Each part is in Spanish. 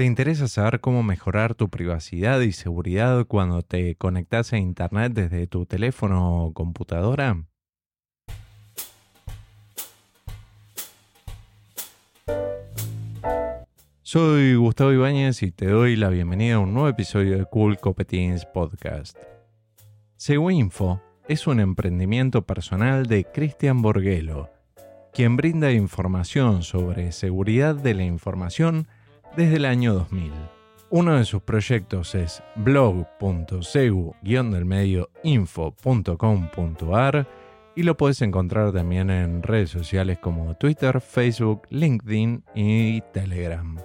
¿Te interesa saber cómo mejorar tu privacidad y seguridad cuando te conectas a Internet desde tu teléfono o computadora? Soy Gustavo Ibáñez y te doy la bienvenida a un nuevo episodio de Cool Copetins Podcast. Seguinfo es un emprendimiento personal de Cristian Borghelo, quien brinda información sobre seguridad de la información desde el año 2000. Uno de sus proyectos es blog.segu-info.com.ar y lo puedes encontrar también en redes sociales como Twitter, Facebook, LinkedIn y Telegram.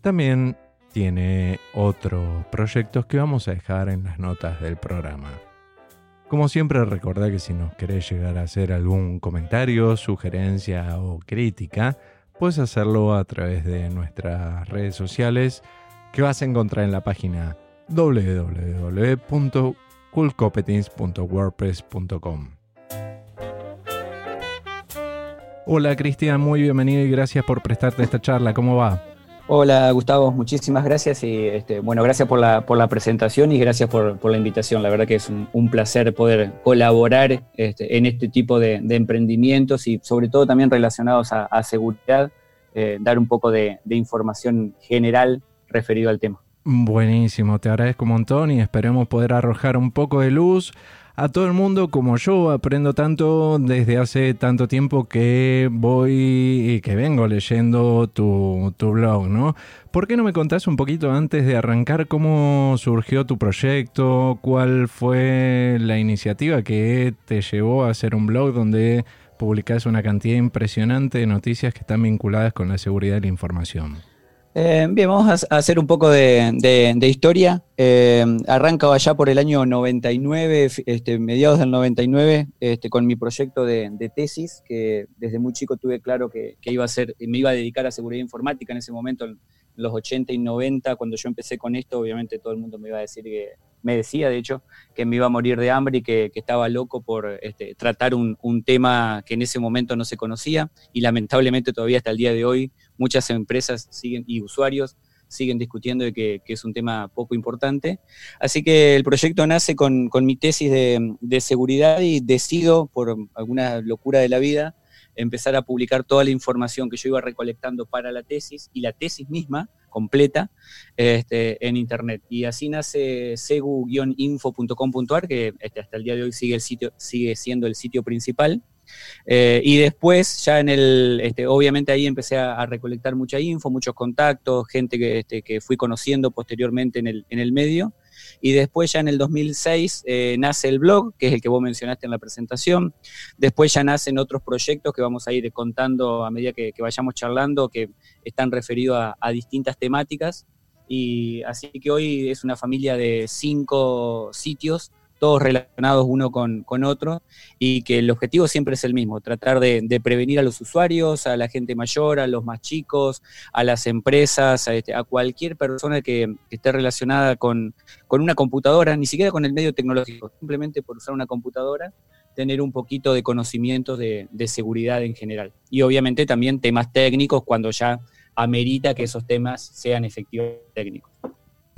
También tiene otros proyectos que vamos a dejar en las notas del programa. Como siempre, recordad que si nos querés llegar a hacer algún comentario, sugerencia o crítica, puedes hacerlo a través de nuestras redes sociales que vas a encontrar en la página www.coolcompetence.wordpress.com. Hola Cristian, muy bienvenido y gracias por prestarte esta charla. ¿Cómo va? Hola Gustavo, muchísimas gracias y este, bueno, gracias por la, por la presentación y gracias por, la invitación. La verdad que es un, placer poder colaborar este, en este tipo de, emprendimientos y sobre todo también relacionados a, seguridad, eh, dar un poco de, de información general referido al tema. Buenísimo, te agradezco un montón y esperemos poder arrojar un poco de luz a todo el mundo como yo aprendo tanto desde hace tanto tiempo que voy y que vengo leyendo tu, blog, ¿no? ¿Por qué no me contás un poquito antes de arrancar cómo surgió tu proyecto? ¿Cuál fue la iniciativa que te llevó a hacer un blog donde publicás una cantidad impresionante de noticias que están vinculadas con la seguridad de la información? Eh, bien, vamos a hacer un poco de, historia. Eh, arranca allá por el año 99, este, mediados del 99, este, con mi proyecto de, tesis, que desde muy chico tuve claro que, iba a ser, me iba a dedicar a seguridad informática en ese momento, en los 80 y 90, cuando yo empecé con esto, obviamente todo el mundo me iba a decir que, me decía de hecho, que me iba a morir de hambre y que, estaba loco por este, tratar un, tema que en ese momento no se conocía y lamentablemente todavía hasta el día de hoy muchas empresas siguen y usuarios siguen discutiendo de que, es un tema poco importante. Así que el proyecto nace con, mi tesis de, seguridad y decido, por alguna locura de la vida, empezar a publicar toda la información que yo iba recolectando para la tesis y la tesis misma completa este, en internet. Y así nace segu-info.com.ar, que este, hasta el día de hoy sigue, el sitio, sigue siendo el sitio principal. Eh, y después, ya en el, este, obviamente ahí empecé a, recolectar mucha info, muchos contactos, gente que, este, que fui conociendo posteriormente en el, en el medio. Y después ya en el 2006 eh, nace el blog, que es el que vos mencionaste en la presentación. Después ya nacen otros proyectos que vamos a ir contando a medida que, vayamos charlando, que están referidos a, a distintas temáticas. Y así que hoy es una familia de cinco sitios todos relacionados uno con, otro, y que el objetivo siempre es el mismo, tratar de, prevenir a los usuarios, a la gente mayor, a los más chicos, a las empresas, a, este, cualquier persona que, esté relacionada con, una computadora, ni siquiera con el medio tecnológico, simplemente por usar una computadora, tener un poquito de conocimientos de, de seguridad en general. Y obviamente también temas técnicos cuando ya amerita que esos temas sean efectivos técnicos.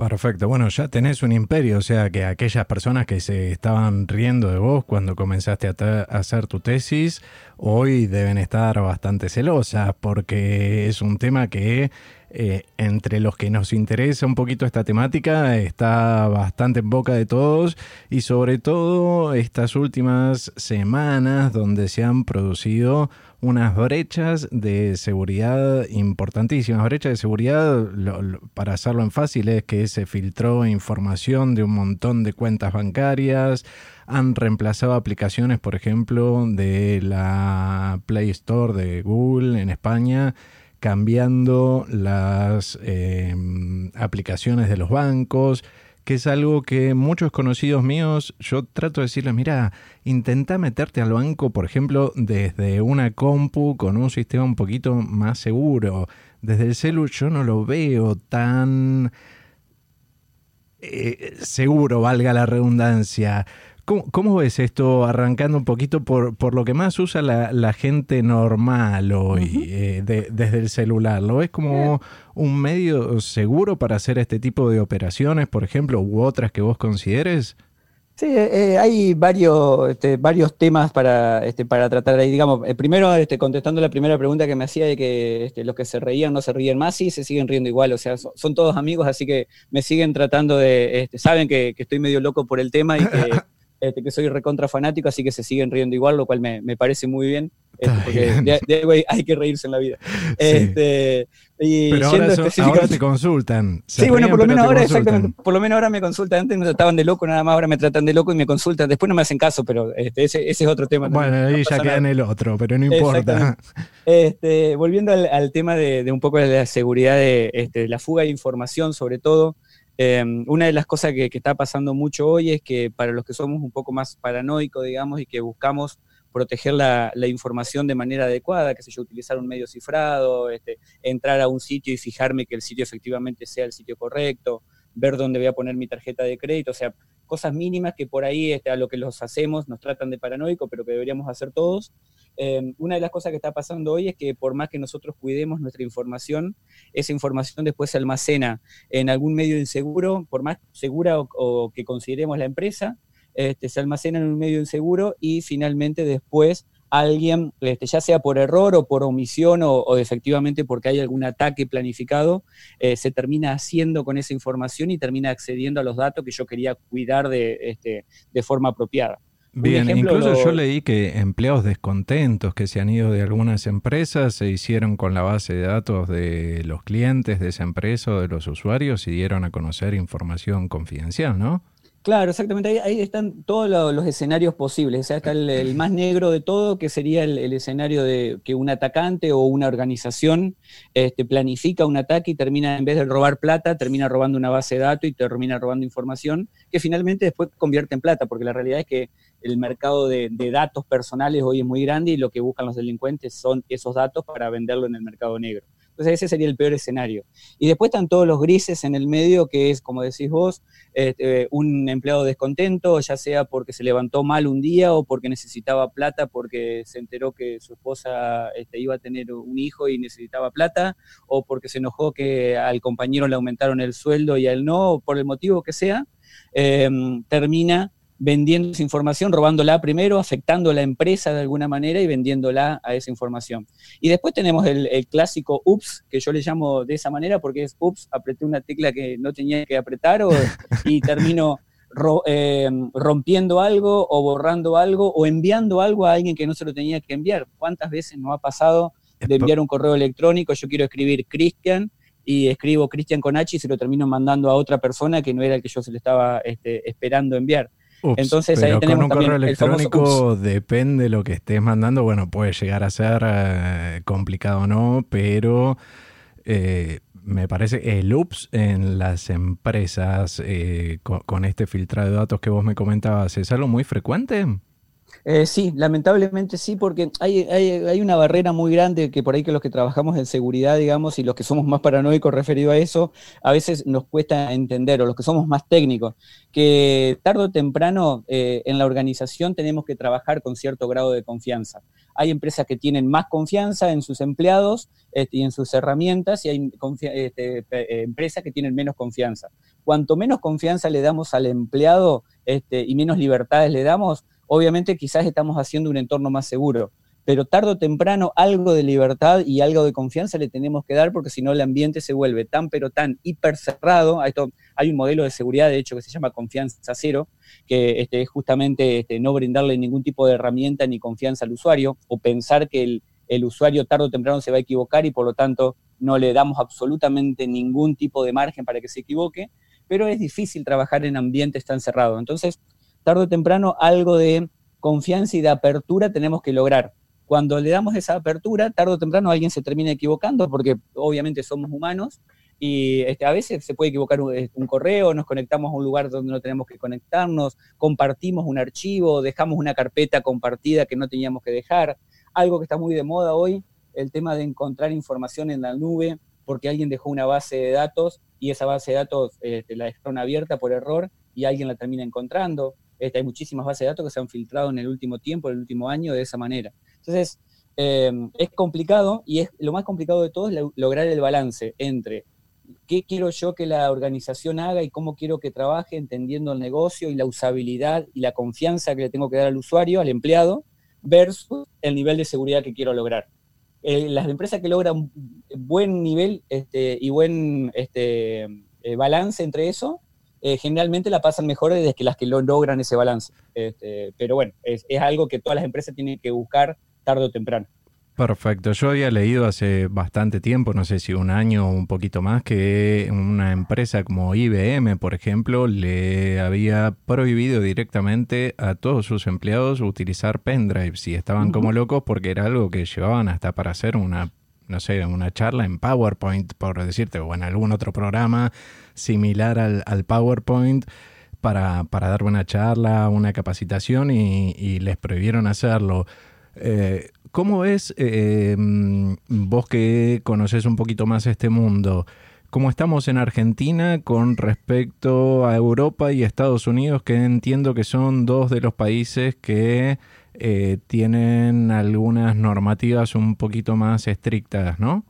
Perfecto, bueno, ya tenés un imperio, o sea que aquellas personas que se estaban riendo de vos cuando comenzaste a, hacer tu tesis, hoy deben estar bastante celosas porque es un tema que eh, entre los que nos interesa un poquito esta temática está bastante en boca de todos y sobre todo estas últimas semanas donde se han producido unas brechas de seguridad importantísimas. Brechas de seguridad, para hacerlo en fácil, es que se filtró información de un montón de cuentas bancarias, han reemplazado aplicaciones, por ejemplo, de la Play Store de Google en España, cambiando las em, aplicaciones de los bancos que es algo que muchos conocidos míos, yo trato de decirles, mira, intenta meterte al banco, por ejemplo, desde una compu con un sistema un poquito más seguro. Desde el celu yo no lo veo tan eh, seguro, valga la redundancia. ¿Cómo, ves esto arrancando un poquito por, por lo que más usa la, gente normal hoy eh, desde el celular? ¿Lo ves como un medio seguro para hacer este tipo de operaciones, por ejemplo, u otras que vos consideres? Sí, eh, eh, hay varios, este, varios temas para, este, para tratar ahí. Digamos, primero, este, contestando la primera pregunta que me hacía de que este, los que se reían no se ríen más, sí, se siguen riendo igual. O sea, son, todos amigos, así que me siguen tratando de. Este, saben que, que, estoy medio loco por el tema y que, este, que soy recontra fanático, así que se siguen riendo igual, lo cual me, me parece muy bien. Este, porque de, de, hay que reírse en la vida. Este, y pero ahora, te consultan. Sí, bueno, por lo menos ahora, exactamente, por lo menos ahora me consultan. Antes me trataban de loco, nada más ahora me tratan de loco y me consultan. Después no me hacen caso, pero este, ese, ese, es otro tema. Bueno, ahí ya queda en el otro, pero no importa. Este, volviendo al, al tema de, de, un poco de la seguridad de este, la fuga de información, sobre todo. Em, una de las cosas que, está pasando mucho hoy es que para los que somos un poco más paranoicos, digamos, y que buscamos proteger la, información de manera adecuada, que sé yo, utilizar un medio cifrado, este, entrar a un sitio y fijarme que el sitio efectivamente sea el sitio correcto, ver dónde voy a poner mi tarjeta de crédito, o sea, cosas mínimas que por ahí este, a lo que los hacemos nos tratan de paranoico, pero que deberíamos hacer todos. Em, una de las cosas que está pasando hoy es que por más que nosotros cuidemos nuestra información, esa información después se almacena en algún medio inseguro, por más segura o, que consideremos la empresa, este, se almacena en un medio inseguro y finalmente después alguien, este, ya sea por error o por omisión o, efectivamente porque hay algún ataque planificado, eh, se termina haciendo con esa información y termina accediendo a los datos que yo quería cuidar de, este, de forma apropiada. Bien, incluso yo leí que empleados descontentos que se han ido de algunas empresas se hicieron con la base de datos de los clientes de esa empresa o de los usuarios y dieron a conocer información confidencial, ¿no? Claro, exactamente. Ahí, están todos los, escenarios posibles. O sea, está el, más negro de todo, que sería el, escenario de que un atacante o una organización este, planifica un ataque y termina, en vez de robar plata, termina robando una base de datos y termina robando información, que finalmente después convierte en plata, porque la realidad es que el mercado de, datos personales hoy es muy grande y lo que buscan los delincuentes son esos datos para venderlo en el mercado negro. Entonces ese sería el peor escenario. Y después están todos los grises en el medio, que es, como decís vos, este, un empleado descontento, ya sea porque se levantó mal un día o porque necesitaba plata porque se enteró que su esposa este, iba a tener un hijo y necesitaba plata, o porque se enojó que al compañero le aumentaron el sueldo y a él no, por el motivo que sea, eh, termina vendiendo esa información, robándola primero, afectando a la empresa de alguna manera y vendiéndola a esa información. Y después tenemos el, clásico ups, que yo le llamo de esa manera porque es ups, apreté una tecla que no tenía que apretar y termino eh, rompiendo algo o borrando algo o enviando algo a alguien que no se lo tenía que enviar. ¿Cuántas veces nos ha pasado de enviar un correo electrónico? Yo quiero escribir Cristian y escribo Cristian con H y se lo termino mandando a otra persona que no era el que yo se le estaba este, esperando enviar. Entonces ahí tenemos con un correo electrónico depende de lo que estés mandando. Bueno, puede llegar a ser eh, complicado o no, pero eh, me parece el ups en las empresas eh, con, este filtrado de datos que vos me comentabas, ¿es algo muy frecuente? Eh, sí, lamentablemente sí, porque hay, hay, una barrera muy grande que por ahí que los que trabajamos en seguridad, digamos, y los que somos más paranoicos referido a eso, a veces nos cuesta entender, o los que somos más técnicos, que tarde o temprano eh, en la organización tenemos que trabajar con cierto grado de confianza. Hay empresas que tienen más confianza en sus empleados este, y en sus herramientas, y hay este, eh, empresas que tienen menos confianza. Cuanto menos confianza le damos al empleado este, y menos libertades le damos, obviamente quizás estamos haciendo un entorno más seguro, pero tarde o temprano algo de libertad y algo de confianza le tenemos que dar porque si no el ambiente se vuelve tan pero tan hiper cerrado. Hay un modelo de seguridad, de hecho, que se llama confianza cero, que este, es justamente este, no brindarle ningún tipo de herramienta ni confianza al usuario o pensar que el, el usuario tarde o temprano se va a equivocar y por lo tanto no le damos absolutamente ningún tipo de margen para que se equivoque, pero es difícil trabajar en ambientes tan cerrados. Entonces, tarde o temprano algo de confianza y de apertura tenemos que lograr. Cuando le damos esa apertura, tarde o temprano alguien se termina equivocando porque obviamente somos humanos y este, a veces se puede equivocar un, un, correo, nos conectamos a un lugar donde no tenemos que conectarnos, compartimos un archivo, dejamos una carpeta compartida que no teníamos que dejar. Algo que está muy de moda hoy, el tema de encontrar información en la nube porque alguien dejó una base de datos y esa base de datos este, la dejaron abierta por error y alguien la termina encontrando Este, hay muchísimas bases de datos que se han filtrado en el último tiempo, en el último año, de esa manera. Entonces, eh, es complicado y es lo más complicado de todo es lograr el balance entre qué quiero yo que la organización haga y cómo quiero que trabaje, entendiendo el negocio y la usabilidad y la confianza que le tengo que dar al usuario, al empleado, versus el nivel de seguridad que quiero lograr. Eh, las empresas que logran buen nivel este, y buen este, eh, balance entre eso, eh, generalmente la pasan mejor desde que las que lo logran ese balance. Este, pero bueno, es, es algo que todas las empresas tienen que buscar tarde o temprano. Perfecto. Yo había leído hace bastante tiempo, no sé si un año o un poquito más, que una empresa como IBM, por ejemplo, le había prohibido directamente a todos sus empleados utilizar pendrives y estaban como locos porque era algo que llevaban hasta para hacer una, no sé, una charla en PowerPoint, por decirte, o en algún otro programa similar al, PowerPoint. Para, para, dar una charla, una capacitación y, les prohibieron hacerlo. Eh, ¿Cómo ves, eh, vos que conoces un poquito más este mundo, cómo estamos en Argentina con respecto a Europa y Estados Unidos, que entiendo que son dos de los países que eh, tienen algunas normativas un poquito más estrictas, ¿no?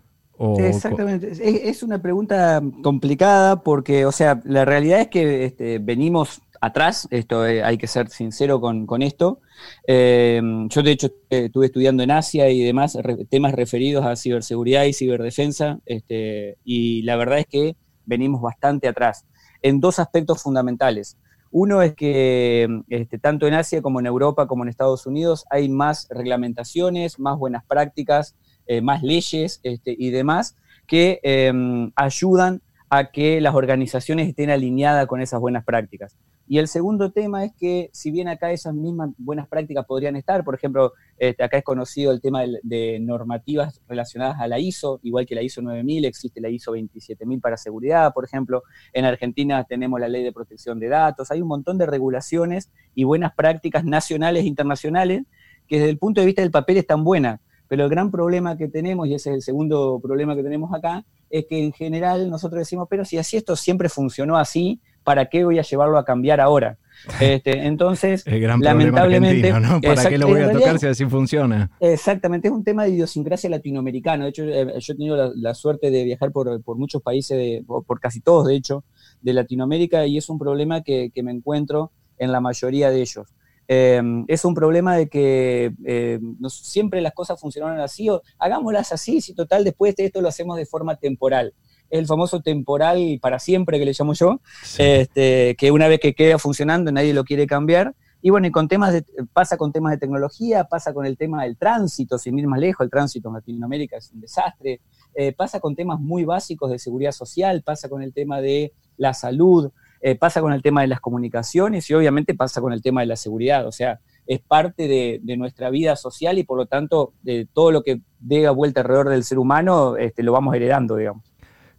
Exactamente. Es, una pregunta complicada porque, o sea, la realidad es que este, venimos atrás, esto eh, hay que ser sincero con, esto. Eh, yo de hecho estuve estudiando en Asia y demás temas referidos a ciberseguridad y ciberdefensa, este, y la verdad es que venimos bastante atrás en dos aspectos fundamentales. Uno es que este, tanto en Asia como en Europa como en Estados Unidos hay más reglamentaciones, más buenas prácticas, eh, más leyes este, y demás que em, ayudan a que las organizaciones estén alineadas con esas buenas prácticas. Y el segundo tema es que, si bien acá esas mismas buenas prácticas podrían estar, por ejemplo, este, acá es conocido el tema de, normativas relacionadas a la ISO, igual que la ISO 9000, existe la ISO 27000 para seguridad, por ejemplo, en Argentina tenemos la ley de protección de datos, hay un montón de regulaciones y buenas prácticas nacionales e internacionales que desde el punto de vista del papel están buenas, pero el gran problema que tenemos, y ese es el segundo problema que tenemos acá, es que en general nosotros decimos, pero si así esto siempre funcionó así, ¿para qué voy a llevarlo a cambiar ahora? Este, entonces, lamentablemente, ¿no? ¿Para qué lo voy a tocar si así funciona? Exactamente, es un tema de idiosincrasia latinoamericana. De hecho, eh, yo he tenido la, suerte de viajar por, muchos países, por, casi todos, de hecho, de Latinoamérica, y es un problema que, me encuentro en la mayoría de ellos. Em, es un problema de que eh, siempre las cosas funcionaron así, o hagámoslas así, si total después de esto lo hacemos de forma temporal. El famoso temporal para siempre que le llamo yo, este, que una vez que queda funcionando nadie lo quiere cambiar. Y bueno, y con temas de, pasa con temas de tecnología, pasa con el tema del tránsito, sin ir más lejos, el tránsito en Latinoamérica es un desastre, eh, pasa con temas muy básicos de seguridad social, pasa con el tema de la salud, eh, pasa con el tema de las comunicaciones y obviamente pasa con el tema de la seguridad. O sea, es parte de, nuestra vida social y por lo tanto de todo lo que dé vuelta alrededor del ser humano este, lo vamos heredando, digamos.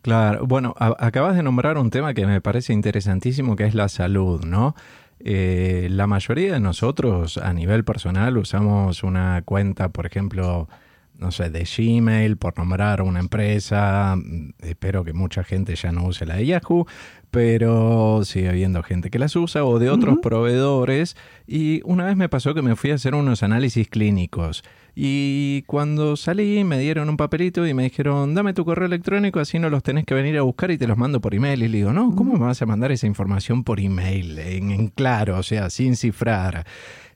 Claro, bueno, acabas de nombrar un tema que me parece interesantísimo, que es la salud, ¿no? Eh, la mayoría de nosotros a nivel personal usamos una cuenta, por ejemplo, no sé, de Gmail, por nombrar una empresa. Espero que mucha gente ya no use la de Yahoo, pero sigue habiendo gente que las usa o de otros proveedores. Y una vez me pasó que me fui a hacer unos análisis clínicos. Y cuando salí me dieron un papelito y me dijeron, dame tu correo electrónico, así no los tenés que venir a buscar y te los mando por email. Y le digo, no, ¿cómo me vas a mandar esa información por email? En, claro, o sea, sin cifrar.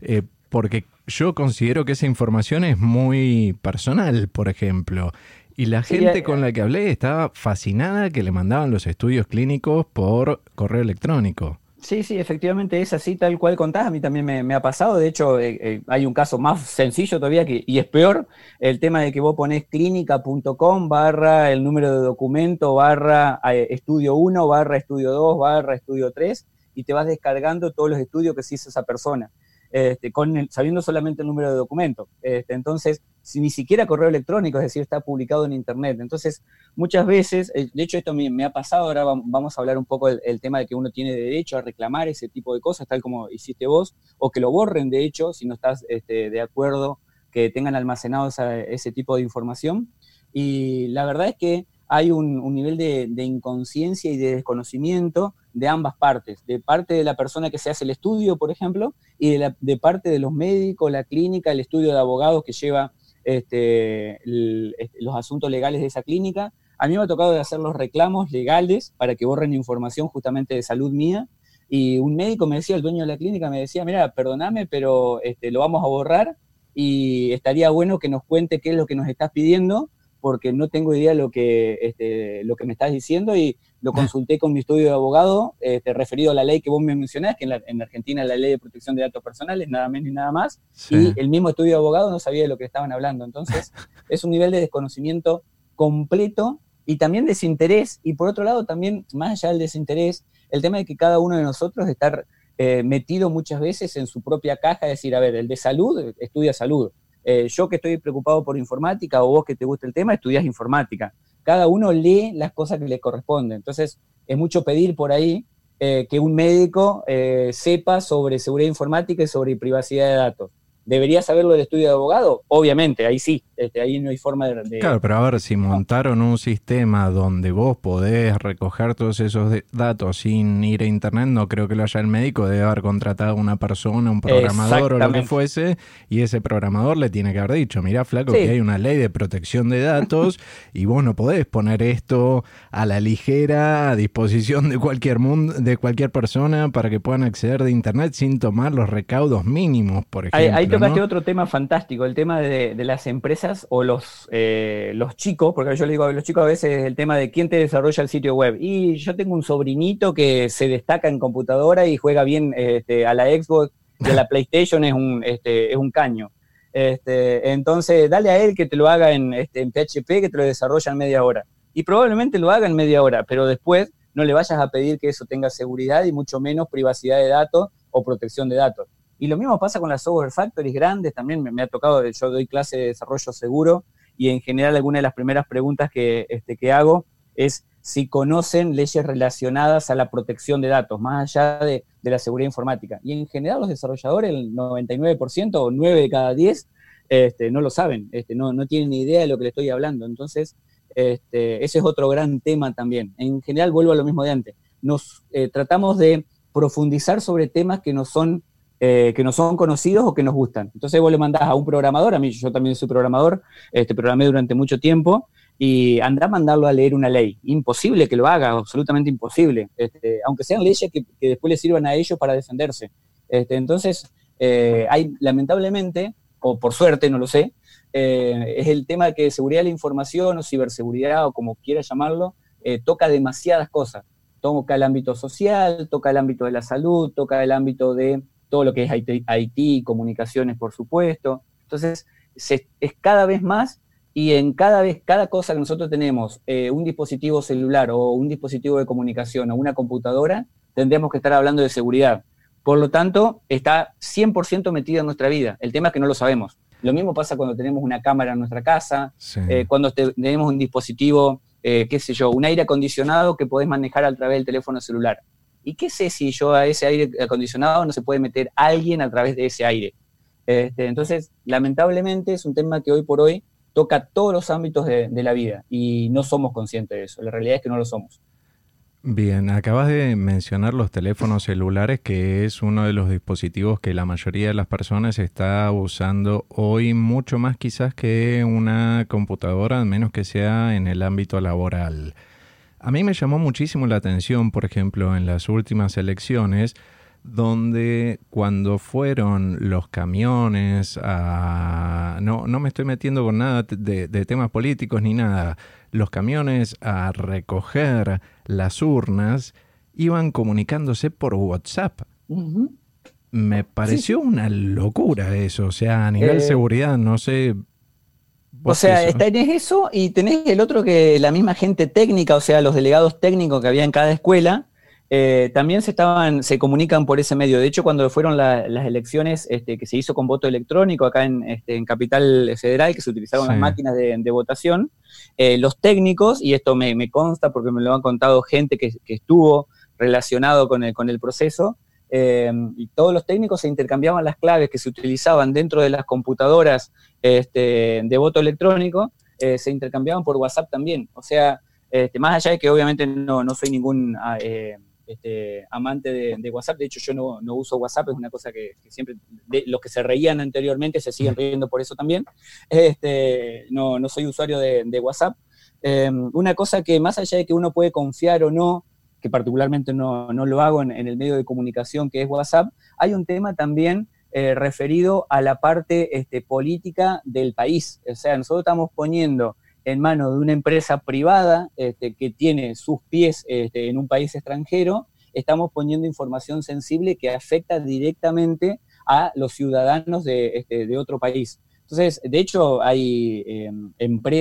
Eh, porque yo considero que esa información es muy personal, por ejemplo. Y la gente eh, con la que hablé estaba fascinada que le mandaban los estudios clínicos por correo electrónico. Sí, sí, efectivamente es así tal cual contás. A mí también me, ha pasado. De hecho, eh, eh, hay un caso más sencillo todavía que, y es peor, el tema de que vos ponés clínica.com barra el número de documento barra eh, estudio 1 barra estudio 2 barra estudio 3 y te vas descargando todos los estudios que se hizo esa persona. Este, con sabiendo solamente el número de documento. Este, entonces, si ni siquiera correo electrónico, es decir, está publicado en Internet. Entonces, muchas veces, eh, de hecho esto me, ha pasado, ahora vamos a hablar un poco del, tema de que uno tiene derecho a reclamar ese tipo de cosas, tal como hiciste vos, o que lo borren, de hecho, si no estás este, de acuerdo que tengan almacenado ese tipo de información. Y la verdad es que hay un, nivel de, inconsciencia y de desconocimiento de ambas partes, de parte de la persona que se hace el estudio, por ejemplo, y de, parte de los médicos, la clínica, el estudio de abogados que lleva este, este, los asuntos legales de esa clínica. A mí me ha tocado de hacer los reclamos legales para que borren información justamente de salud mía. Y un médico me decía, el dueño de la clínica me decía, mira, perdóname, pero este, lo vamos a borrar y estaría bueno que nos cuente qué es lo que nos estás pidiendo porque no tengo idea lo que, este, lo que me estás diciendo y lo consulté con mi estudio de abogado este, referido a la ley que vos me mencionás, que en, la, en Argentina la ley de protección de datos personales, nada menos ni nada más, y el mismo estudio de abogado no sabía de lo que estaban hablando. Entonces, es un nivel de desconocimiento completo y también desinterés, y por otro lado también, más allá del desinterés, el tema de que cada uno de nosotros está eh, metido muchas veces en su propia caja, es decir, a ver, el de salud estudia salud, eh, yo que estoy preocupado por informática o vos que te gusta el tema, estudias informática. Cada uno lee las cosas que le corresponden. Entonces, es mucho pedir por ahí eh, que un médico eh, sepa sobre seguridad informática y sobre privacidad de datos. ¿Debería saberlo el estudio de abogado? Obviamente, ahí sí, este, ahí no hay forma de, Claro, pero a ver, si montaron un sistema donde vos podés recoger todos esos datos sin ir a internet, no creo que lo haya el médico, debe haber contratado una persona, un programador o lo que fuese, y ese programador le tiene que haber dicho, mira flaco, que hay una ley de protección de datos y vos no podés poner esto a la ligera, a disposición de cualquier mundo, de cualquier persona para que puedan acceder de internet sin tomar los recaudos mínimos, por ejemplo otro tema fantástico, el tema de, las empresas o los, eh, los chicos, porque yo le digo a los chicos a veces el tema de quién te desarrolla el sitio web. Y yo tengo un sobrinito que se destaca en computadora y juega bien este, a la Xbox y a la PlayStation, es un, este, es un caño. Este, entonces, dale a él que te lo haga en, este, en PHP, que te lo desarrolla en media hora. Y probablemente lo haga en media hora, pero después no le vayas a pedir que eso tenga seguridad y mucho menos privacidad de datos o protección de datos. Y lo mismo pasa con las software factories grandes, también me, ha tocado, yo doy clase de desarrollo seguro y en general alguna de las primeras preguntas que, este, que hago es si conocen leyes relacionadas a la protección de datos, más allá de, la seguridad informática. Y en general los desarrolladores, el 99% o 9 de cada 10, este, no lo saben, este, no, no tienen ni idea de lo que le estoy hablando. Entonces, ese es otro gran tema también. En general, vuelvo a lo mismo de antes. Nos eh, tratamos de profundizar sobre temas que no son eh, que no son conocidos o que nos gustan. Entonces vos le mandás a un programador, a mí yo también soy programador, este, programé durante mucho tiempo, y anda a mandarlo a leer una ley. Imposible que lo haga, absolutamente imposible, este, aunque sean leyes que, después le sirvan a ellos para defenderse. Este, entonces, eh, hay lamentablemente, o por suerte, no lo sé, eh, es el tema de que seguridad de la información o ciberseguridad o como quiera llamarlo, toca demasiadas cosas. Toca el ámbito social, toca el ámbito de la salud, toca el ámbito de todo lo que es IT, comunicaciones, por supuesto. Entonces, es cada vez más y en cada vez, cada cosa que nosotros tenemos, eh, un dispositivo celular o un dispositivo de comunicación o una computadora, tendríamos que estar hablando de seguridad. Por lo tanto, está 100% metida en nuestra vida. El tema es que no lo sabemos. Lo mismo pasa cuando tenemos una cámara en nuestra casa, eh, cuando tenemos un dispositivo, eh, qué sé yo, un aire acondicionado que podés manejar a través del teléfono celular. ¿Y qué sé si yo a ese aire acondicionado no se puede meter alguien a través de ese aire? Este, entonces, lamentablemente es un tema que hoy por hoy toca todos los ámbitos de, la vida y no somos conscientes de eso. La realidad es que no lo somos. Bien, acabas de mencionar los teléfonos celulares, que es uno de los dispositivos que la mayoría de las personas está usando hoy mucho más quizás que una computadora, al menos que sea en el ámbito laboral. A mí me llamó muchísimo la atención, por ejemplo, en las últimas elecciones, donde cuando fueron los camiones a... No, no me estoy metiendo con nada de, temas políticos ni nada. Los camiones a recoger las urnas iban comunicándose por WhatsApp. Me pareció una locura eso, o sea, a nivel de eh, seguridad, no sé, o sea, tenés eso y tenés el otro que la misma gente técnica, o sea, los delegados técnicos que había en cada escuela, eh, también se estaban, se comunican por ese medio. De hecho, cuando fueron las elecciones este, que se hizo con voto electrónico acá en, este, Capital Federal, que se utilizaron las máquinas de, votación, eh, los técnicos, y esto me, consta porque me lo han contado gente que, estuvo relacionado con el, con el proceso, eh, y todos los técnicos se intercambiaban las claves que se utilizaban dentro de las computadoras este, de voto electrónico, eh, se intercambiaban por WhatsApp también. O sea, Este, más allá de que obviamente no, no soy ningún ah, eh, este, amante de, WhatsApp, de hecho yo no, no, uso WhatsApp, es una cosa que, siempre, los que se reían anteriormente se siguen riendo por eso también, este, no, no soy usuario de, WhatsApp. Em, una cosa que más allá de que uno puede confiar o no, que particularmente no, no lo hago en, el medio de comunicación que es WhatsApp, hay un tema también eh, referido a la parte este, política del país. O sea, nosotros estamos poniendo en manos de una empresa privada este, que tiene sus pies este, en un país extranjero, estamos poniendo información sensible que afecta directamente a los ciudadanos de, este, otro país. Entonces, de hecho, hay, em,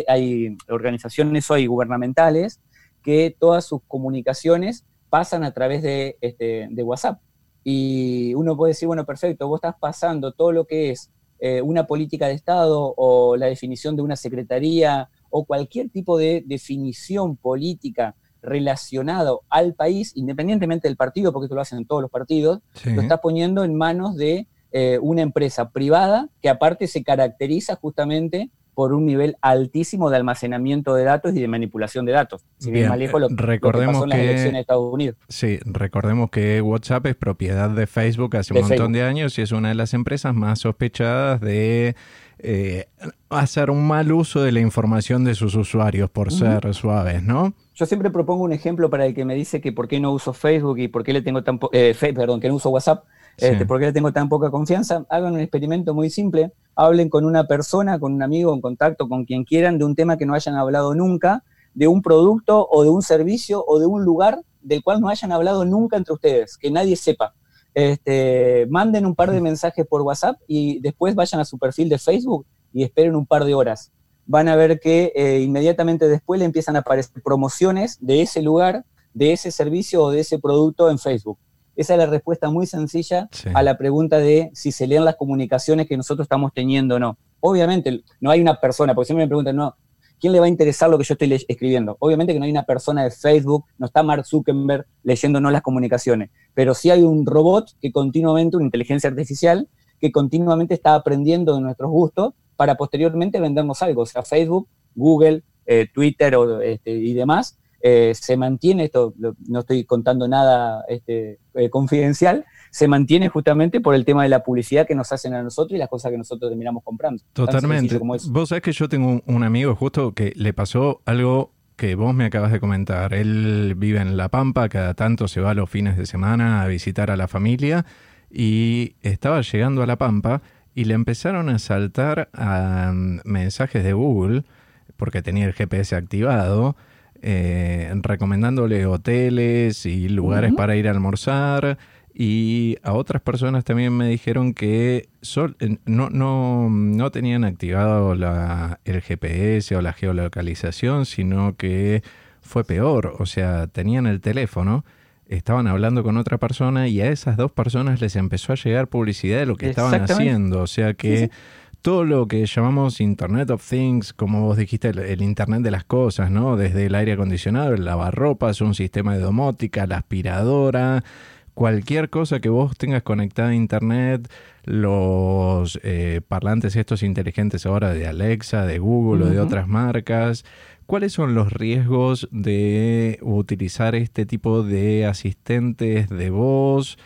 hay organizaciones hoy gubernamentales que todas sus comunicaciones pasan a través de, de WhatsApp. Y uno puede decir, bueno, perfecto, vos estás pasando todo lo que es eh, una política de Estado o la definición de una secretaría o cualquier tipo de definición política relacionado al país, independientemente del partido, porque esto lo hacen en todos los partidos, lo está poniendo en manos de eh, una empresa privada que aparte se caracteriza justamente por un nivel altísimo de almacenamiento de datos y de manipulación de datos. Si bien, lo, recordemos que, las elecciones de Estados Unidos. Sí, recordemos que WhatsApp es propiedad de Facebook hace un montón de años y es una de las empresas más sospechadas de eh, hacer un mal uso de la información de sus usuarios por ser suaves, ¿no? Yo siempre propongo un ejemplo para el que me dice que por qué no uso Facebook y por qué le tengo tan eh, perdón, que no uso WhatsApp, este, por qué le tengo tan poca confianza. Hagan un experimento muy simple, hablen con una persona, con un amigo, en contacto, con quien quieran, de un tema que no hayan hablado nunca, de un producto o de un servicio o de un lugar del cual no hayan hablado nunca entre ustedes, que nadie sepa este, manden un par de mensajes por WhatsApp y después vayan a su perfil de Facebook y esperen un par de horas. Van a ver que eh, inmediatamente después le empiezan a aparecer promociones de ese lugar, de ese servicio o de ese producto en Facebook. Esa es la respuesta muy sencilla a la pregunta de si se leen las comunicaciones que nosotros estamos teniendo o no. Obviamente, no hay una persona, porque siempre me preguntan, no, ¿quién le va a interesar lo que yo estoy escribiendo? Obviamente que no hay una persona de Facebook, no está Mark Zuckerberg leyéndonos las comunicaciones, pero sí hay un robot que continuamente, una inteligencia artificial, que continuamente está aprendiendo de nuestros gustos para posteriormente vendernos algo. O sea, Facebook, Google, eh, Twitter este, y demás, eh, se mantiene, esto no estoy contando nada este, eh, confidencial, se mantiene justamente por el tema de la publicidad que nos hacen a nosotros y las cosas que nosotros terminamos comprando. Totalmente. Vos sabés que yo tengo un, amigo justo que le pasó algo que vos me acabas de comentar. Él vive en La Pampa, cada tanto se va los fines de semana a visitar a la familia y estaba llegando a La Pampa y le empezaron a saltar a mensajes de Google porque tenía el GPS activado. Eh, recomendándole hoteles y lugares para ir a almorzar, y a otras personas también me dijeron que no, no, no, tenían activado la, el GPS o la geolocalización, sino que fue peor. O sea, tenían el teléfono, estaban hablando con otra persona y a esas dos personas les empezó a llegar publicidad de lo que estaban haciendo. O sea que todo lo que llamamos Internet of Things, como vos dijiste, el, Internet de las cosas, ¿no? Desde el aire acondicionado, el lavarropas, un sistema de domótica, la aspiradora cualquier cosa que vos tengas conectada a internet, los eh, parlantes estos inteligentes ahora de Alexa, de Google o de otras marcas, ¿cuáles son los riesgos de utilizar este tipo de asistentes de voz?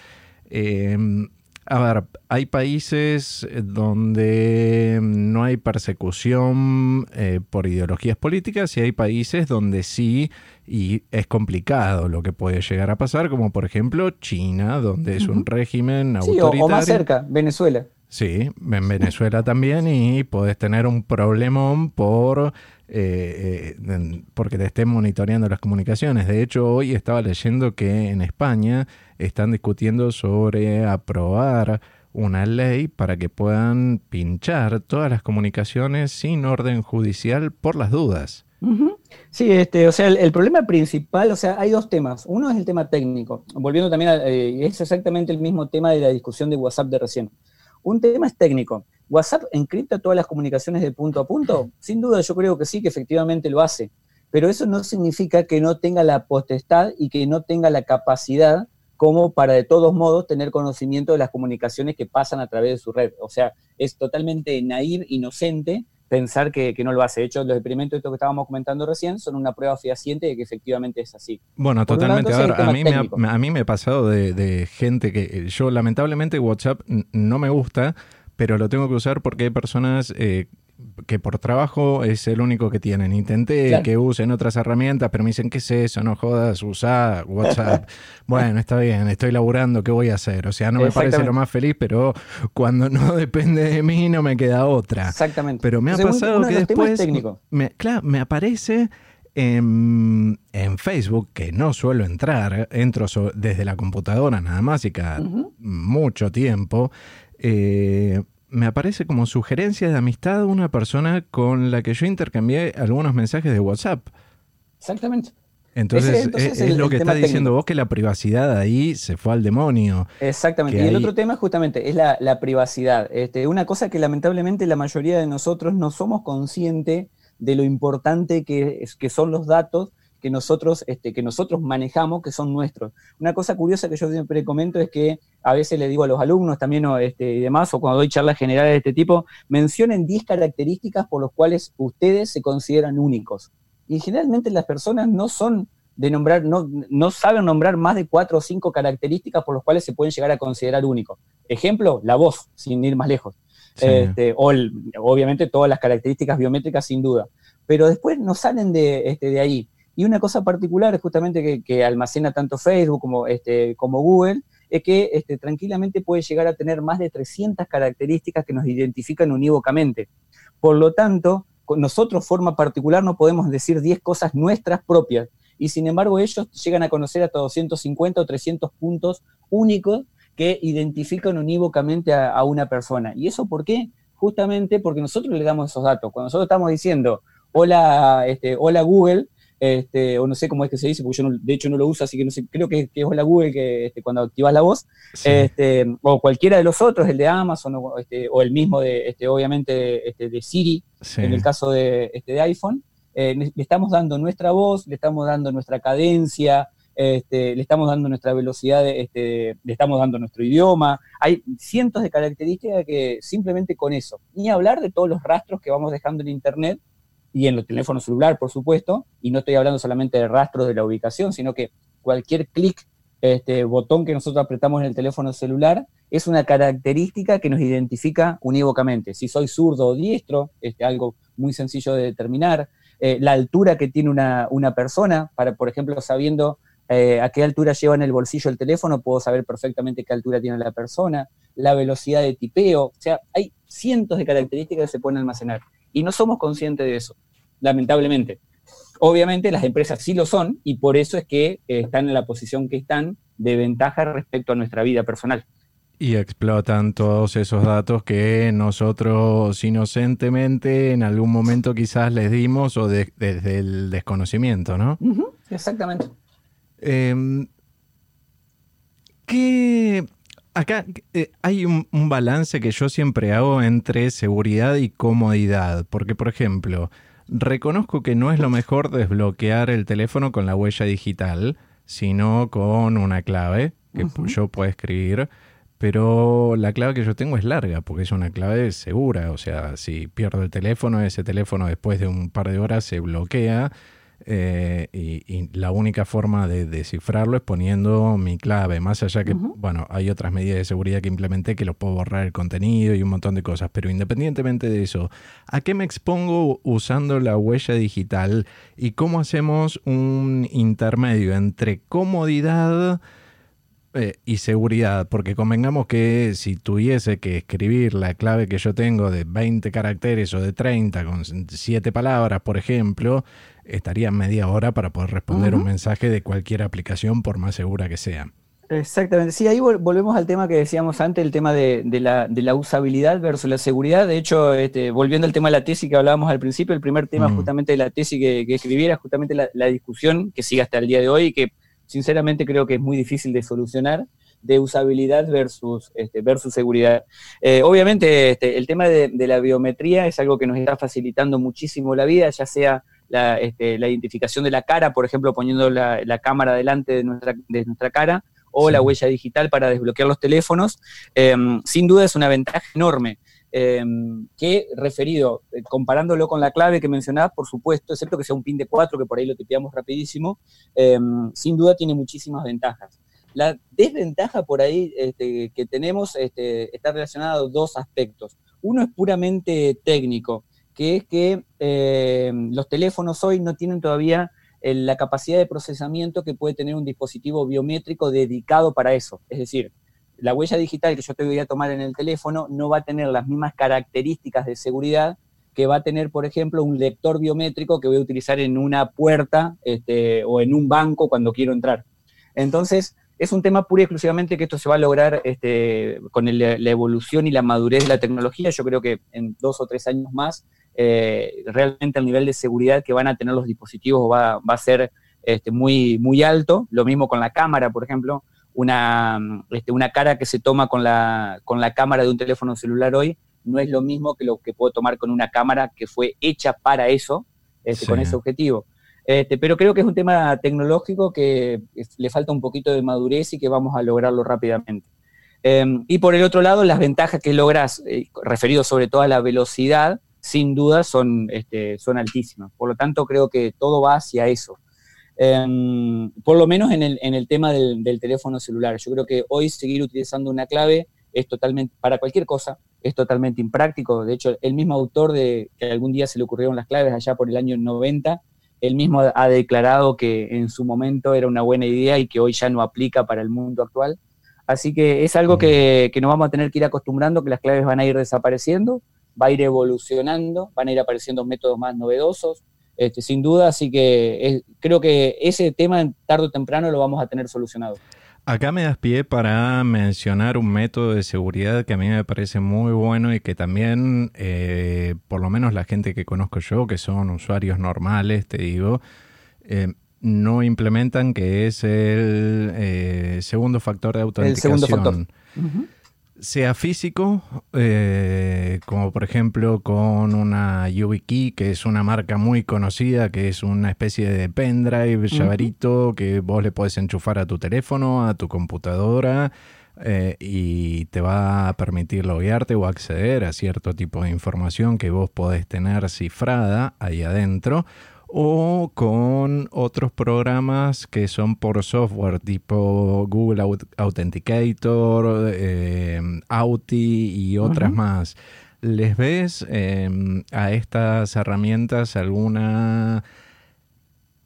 Em, a ver, hay países donde no hay persecución eh, por ideologías políticas y hay países donde sí y es complicado lo que puede llegar a pasar, como por ejemplo China, donde es un régimen autoritario. O, más cerca, Venezuela. Sí, en Venezuela también y puedes tener un problemón por eh, eh, porque te estén monitoreando las comunicaciones. De hecho, hoy estaba leyendo que en España están discutiendo sobre aprobar una ley para que puedan pinchar todas las comunicaciones sin orden judicial por las dudas. Sí, este, o sea, el, problema principal, o sea, hay dos temas. Uno es el tema técnico, volviendo también a, eh, es exactamente el mismo tema de la discusión de WhatsApp de recién. Un tema es técnico. ¿WhatsApp encripta todas las comunicaciones de punto a punto? Sin duda, yo creo que sí, que efectivamente lo hace. Pero eso no significa que no tenga la potestad y que no tenga la capacidad como para de todos modos tener conocimiento de las comunicaciones que pasan a través de su red. O sea, es totalmente naive, inocente pensar que, no lo hace. De hecho, los experimentos estos que estábamos comentando recién son una prueba fehaciente de que efectivamente es así. Bueno, totalmente. a, mí me ha, a mí me ha pasado de, gente que eh, yo lamentablemente WhatsApp no me gusta, pero lo tengo que usar porque hay personas eh, que por trabajo es el único que tienen. Intenté que usen otras herramientas, pero me dicen, ¿qué es eso? No jodas, usa WhatsApp. bueno, está bien, estoy laburando, ¿qué voy a hacer? O sea, no me parece lo más feliz, pero cuando no depende de mí no me queda otra. Exactamente. Pero me ha pasado que después... Me, claro, me aparece... En, Facebook, que no suelo entrar, entro desde la computadora nada más y cada mucho tiempo, eh, me aparece como sugerencia de amistad una persona con la que yo intercambié algunos mensajes de WhatsApp. Exactamente. Entonces, es, lo que está diciendo vos que la privacidad ahí se fue al demonio. Exactamente. Y el otro tema justamente es la, privacidad. Este, una cosa que lamentablemente la mayoría de nosotros no somos conscientes de lo importante que, que son los datos que nosotros, este, que nosotros manejamos, que son nuestros. Una cosa curiosa que yo siempre comento es que a veces le digo a los alumnos también este, y demás, o cuando doy charlas generales de este tipo, mencionen 10 características por las cuales ustedes se consideran únicos. Y generalmente las personas no son de nombrar, no, no saben nombrar más de cuatro o cinco características por las cuales se pueden llegar a considerar únicos. Ejemplo, la voz, sin ir más lejos. Este, o obviamente todas las características biométricas sin duda. Pero después no salen de, este, de ahí. Y una cosa particular, justamente que, almacena tanto Facebook como, este, Google, es que este, tranquilamente puede llegar a tener más de 300 características que nos identifican unívocamente. Por lo tanto, nosotros, forma particular, no podemos decir 10 cosas nuestras propias. Y sin embargo, ellos llegan a conocer hasta 250 o 300 puntos únicos que identifican unívocamente a, una persona. ¿Y eso por qué? Justamente porque nosotros le damos esos datos. Cuando nosotros estamos diciendo, hola, este, hola Google, este, o no sé cómo es que se dice, porque yo de hecho no lo uso, así que no sé, creo que, es la Google que este, cuando activas la voz, este, o cualquiera de los otros, el de Amazon, o, este, o el mismo de, este, obviamente, este, de Siri, en el caso de, este, de iPhone, eh, le estamos dando nuestra voz, le estamos dando nuestra cadencia, este, le estamos dando nuestra velocidad, este, le estamos dando nuestro idioma. Hay cientos de características que simplemente con eso, ni hablar de todos los rastros que vamos dejando en Internet y en los teléfonos celular, por supuesto, y no estoy hablando solamente de rastros de la ubicación, sino que cualquier clic, este botón que nosotros apretamos en el teléfono celular, es una característica que nos identifica unívocamente. Si soy zurdo o diestro, este, algo muy sencillo de determinar, eh, la altura que tiene una, persona, para, por ejemplo, sabiendo eh, a qué altura lleva en el bolsillo el teléfono, puedo saber perfectamente qué altura tiene la persona, la velocidad de tipeo, o sea, hay cientos de características que se pueden almacenar. Y no somos conscientes de eso, lamentablemente. Obviamente las empresas sí lo son y por eso es que eh, están en la posición que están de ventaja respecto a nuestra vida personal. Y explotan todos esos datos que nosotros inocentemente en algún momento quizás les dimos o desde el desconocimiento, ¿no? exactamente. Em, ¿Qué Acá eh, hay un, balance que yo siempre hago entre seguridad y comodidad, porque por ejemplo, reconozco que no es lo mejor desbloquear el teléfono con la huella digital, sino con una clave que yo puedo escribir, pero la clave que yo tengo es larga, porque es una clave segura, o sea, si pierdo el teléfono, ese teléfono después de un par de horas se bloquea eh, y, la única forma de descifrarlo es poniendo mi clave, más allá que, bueno, hay otras medidas de seguridad que implementé que lo puedo borrar el contenido y un montón de cosas, pero independientemente de eso, ¿a qué me expongo usando la huella digital y cómo hacemos un intermedio entre comodidad eh, y seguridad? Porque convengamos que si tuviese que escribir la clave que yo tengo de 20 caracteres o de 30 con 7 palabras, por ejemplo, estaría media hora para poder responder un mensaje de cualquier aplicación, por más segura que sea. Exactamente, sí, ahí volvemos al tema que decíamos antes, el tema de, la, usabilidad versus la seguridad. De hecho, este, volviendo al tema de la tesis que hablábamos al principio, el primer tema justamente de la tesis que, que escribiera, justamente la, discusión que sigue hasta el día de hoy y que sinceramente creo que es muy difícil de solucionar, de usabilidad versus, este, versus seguridad. Eh, obviamente, este, el tema de, de la biometría es algo que nos está facilitando muchísimo la vida, ya sea este, la, identificación de la cara, por ejemplo, poniendo la, cámara delante de nuestra, de nuestra cara, o la huella digital para desbloquear los teléfonos, em, sin duda es una ventaja enorme. em, que referido, eh, comparándolo con la clave que mencionabas, por supuesto, excepto que sea un pin de 4, que por ahí lo tipeamos rapidísimo, em, sin duda tiene muchísimas ventajas. La desventaja por ahí este, que tenemos este, está relacionada a dos aspectos. Uno es puramente técnico, que es que em, los teléfonos hoy no tienen todavía eh, la capacidad de procesamiento que puede tener un dispositivo biométrico dedicado para eso. Es decir, la huella digital que yo te voy a tomar en el teléfono no va a tener las mismas características de seguridad que va a tener, por ejemplo, un lector biométrico que voy a utilizar en una puerta este, o en un banco cuando quiero entrar. Entonces, es un tema puro y exclusivamente que esto se va a lograr este, con la evolución y la madurez de la tecnología. Yo creo que en dos o tres años más, eh, realmente el nivel de seguridad que van a tener los dispositivos va, a ser este, muy, muy alto. Lo mismo con la cámara, por ejemplo una, este, una cara que se toma con la, con la cámara de un teléfono celular hoy no es lo mismo que lo que puedo tomar con una cámara que fue hecha para eso, este, con ese objetivo. Este, pero creo que es un tema tecnológico que le falta un poquito de madurez y que vamos a lograrlo rápidamente. Em, y por el otro lado, las ventajas que logras, eh, referido sobre todo a la velocidad, sin duda son, este, son altísimas. Por lo tanto, creo que todo va hacia eso. Em, por lo menos en el, tema del, teléfono celular. Yo creo que hoy seguir utilizando una clave es totalmente, para cualquier cosa, es totalmente impráctico. De hecho, el mismo autor de que algún día se le ocurrieron las claves allá por el año 90, él mismo ha declarado que en su momento era una buena idea y que hoy ya no aplica para el mundo actual. Así que es algo que, que nos vamos a tener que ir acostumbrando, que las claves van a ir desapareciendo, va a ir evolucionando, van a ir apareciendo métodos más novedosos, este, sin duda, así que creo que ese tema tarde o temprano lo vamos a tener solucionado. Acá me das pie para mencionar un método de seguridad que a mí me parece muy bueno y que también, eh, por lo menos la gente que conozco yo, que son usuarios normales, te digo, eh, no implementan, que es el eh, segundo factor de autenticación. El segundo factor sea físico, eh, como por ejemplo con una YubiKey, que es una marca muy conocida, que es una especie de pendrive, llaverito, que vos le podés enchufar a tu teléfono, a tu computadora, eh, y te va a permitir loguearte o acceder a cierto tipo de información que vos podés tener cifrada ahí adentro o con otros programas que son por software tipo Google Authenticator, eh, Auti y otras más. ¿Les ves em, a estas herramientas alguna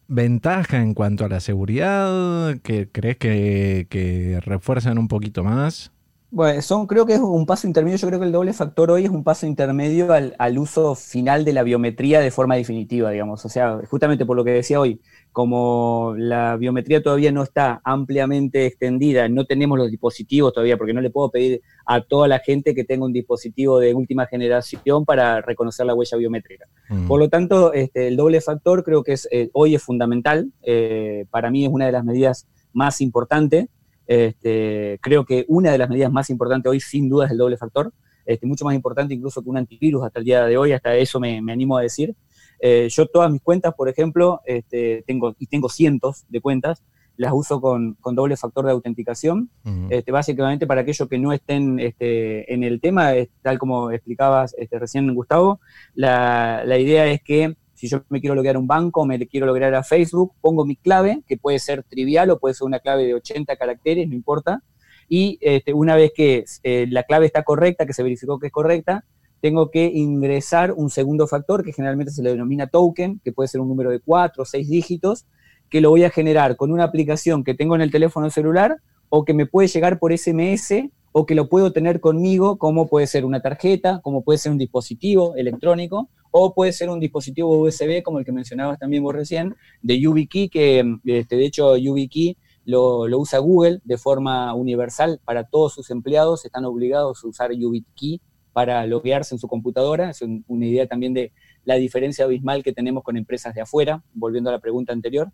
ventaja en cuanto a la seguridad? ¿Que ¿Crees que, que refuerzan un poquito más? Bueno, son, creo que es un paso intermedio. Yo creo que el doble factor hoy es un paso intermedio al, uso final de la biometría de forma definitiva, digamos. O sea, justamente por lo que decía hoy, como la biometría todavía no está ampliamente extendida, no tenemos los dispositivos todavía, porque no le puedo pedir a toda la gente que tenga un dispositivo de última generación para reconocer la huella biométrica. Mm. Por lo tanto, este, el doble factor creo que es, eh, hoy es fundamental. Eh, para mí es una de las medidas más importantes este, creo que una de las medidas más importantes hoy, sin duda, es el doble factor, este, mucho más importante incluso que un antivirus hasta el día de hoy, hasta eso me, animo a decir. Eh, yo todas mis cuentas, por ejemplo, este, tengo, y tengo cientos de cuentas, las uso con, doble factor de autenticación, este, básicamente para aquellos que no estén este, en el tema, tal como explicabas recién Gustavo, la, la idea es que si yo me quiero loguear a un banco, me quiero loguear a Facebook, pongo mi clave, que puede ser trivial o puede ser una clave de 80 caracteres, no importa. Y este, una vez que eh, la clave está correcta, que se verificó que es correcta, tengo que ingresar un segundo factor que generalmente se le denomina token, que puede ser un número de 4 o 6 dígitos, que lo voy a generar con una aplicación que tengo en el teléfono celular o que me puede llegar por SMS o que lo puedo tener conmigo, como puede ser una tarjeta, como puede ser un dispositivo electrónico, o puede ser un dispositivo USB, como el que mencionabas también vos recién, de YubiKey, que este, de hecho YubiKey lo, lo, usa Google de forma universal para todos sus empleados, están obligados a usar YubiKey para loguearse en su computadora, es una idea también de la diferencia abismal que tenemos con empresas de afuera, volviendo a la pregunta anterior.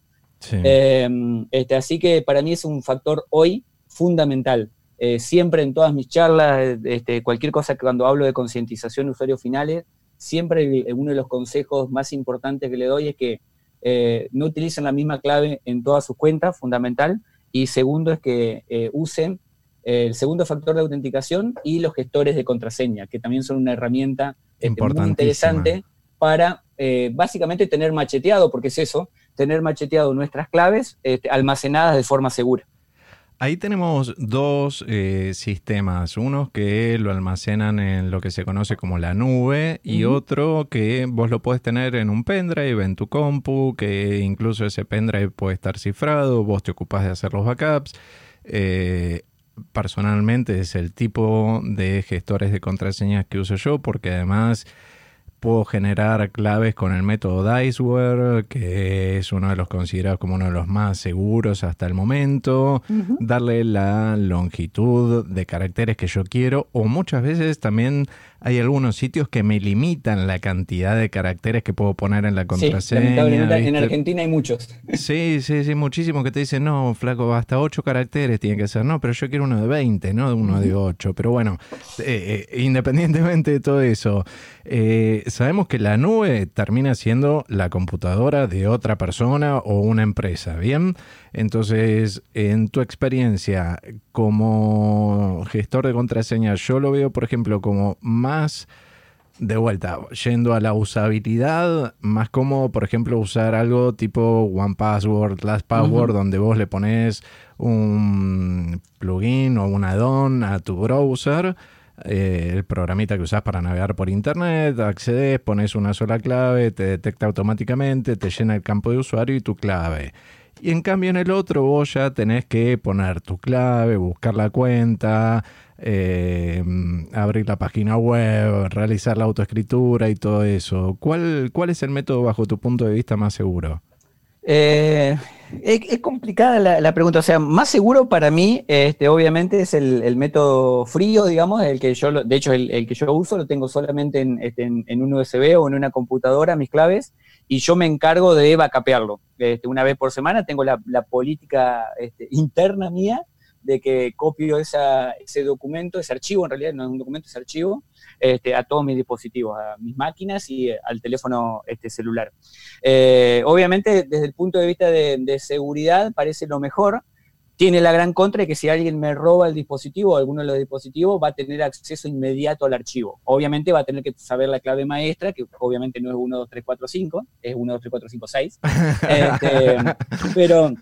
Em, este, así que para mí es un factor hoy fundamental. Eh, siempre en todas mis charlas, este, cualquier cosa que cuando hablo de concientización de usuarios finales, siempre uno de los consejos más importantes que le doy es que eh, no utilicen la misma clave en todas sus cuentas, fundamental. Y segundo es que eh, usen el segundo factor de autenticación y los gestores de contraseña, que también son una herramienta este, muy interesante para eh, básicamente tener macheteado, porque es eso, tener macheteado nuestras claves este, almacenadas de forma segura. Ahí tenemos dos eh, sistemas, uno que lo almacenan en lo que se conoce como la nube y otro que vos lo puedes tener en un pendrive, en tu compu, que incluso ese pendrive puede estar cifrado, vos te ocupas de hacer los backups. Eh, personalmente es el tipo de gestores de contraseñas que uso yo porque además puedo generar claves con el método Diceware, que es uno de los considerados como uno de los más seguros hasta el momento, darle la longitud de caracteres que yo quiero, o muchas veces también hay algunos sitios que me limitan la cantidad de caracteres que puedo poner en la contraseña. en Argentina hay muchos. Sí, sí, sí, muchísimos que te dicen, no, flaco, hasta 8 caracteres tiene que ser. No, pero yo quiero uno de 20, no uno de 8. Pero bueno, eh, eh, independientemente de todo eso, eh, sabemos que la nube termina siendo la computadora de otra persona o una empresa, ¿bien? Entonces, en tu experiencia como gestor de contraseñas, yo lo veo, por ejemplo, como más de vuelta, yendo a la usabilidad, más como, por ejemplo, usar algo tipo One Password, Last Password, donde vos le pones un plugin o un add-on a tu browser, eh, el programita que usas para navegar por internet, accedes, pones una sola clave, te detecta automáticamente, te llena el campo de usuario y tu clave. Y en cambio en el otro vos ya tenés que poner tu clave, buscar la cuenta, eh, abrir la página web, realizar la autoescritura y todo eso. ¿Cuál, ¿Cuál es el método bajo tu punto de vista más seguro? Eh, es, complicada la, pregunta. O sea, más seguro para mí, este, obviamente, es el, método frío, digamos, el que yo, de hecho, el, que yo uso lo tengo solamente en, este, un USB o en una computadora, mis claves, y yo me encargo de vacapearlo. Este, una vez por semana tengo la, política este, interna mía de que copio ese documento, ese archivo, en realidad no es un documento, es archivo, este, a todos mis dispositivos, a mis máquinas y eh, al teléfono este, celular. Eh, obviamente, desde el punto de vista de, seguridad, parece lo mejor. Tiene la gran contra de que si alguien me roba el dispositivo o alguno de los dispositivos, va a tener acceso inmediato al archivo. Obviamente va a tener que saber la clave maestra, que obviamente no es 1, 2, 3, 4, 5, es 1, 2, 3, 4, 5, 6. pero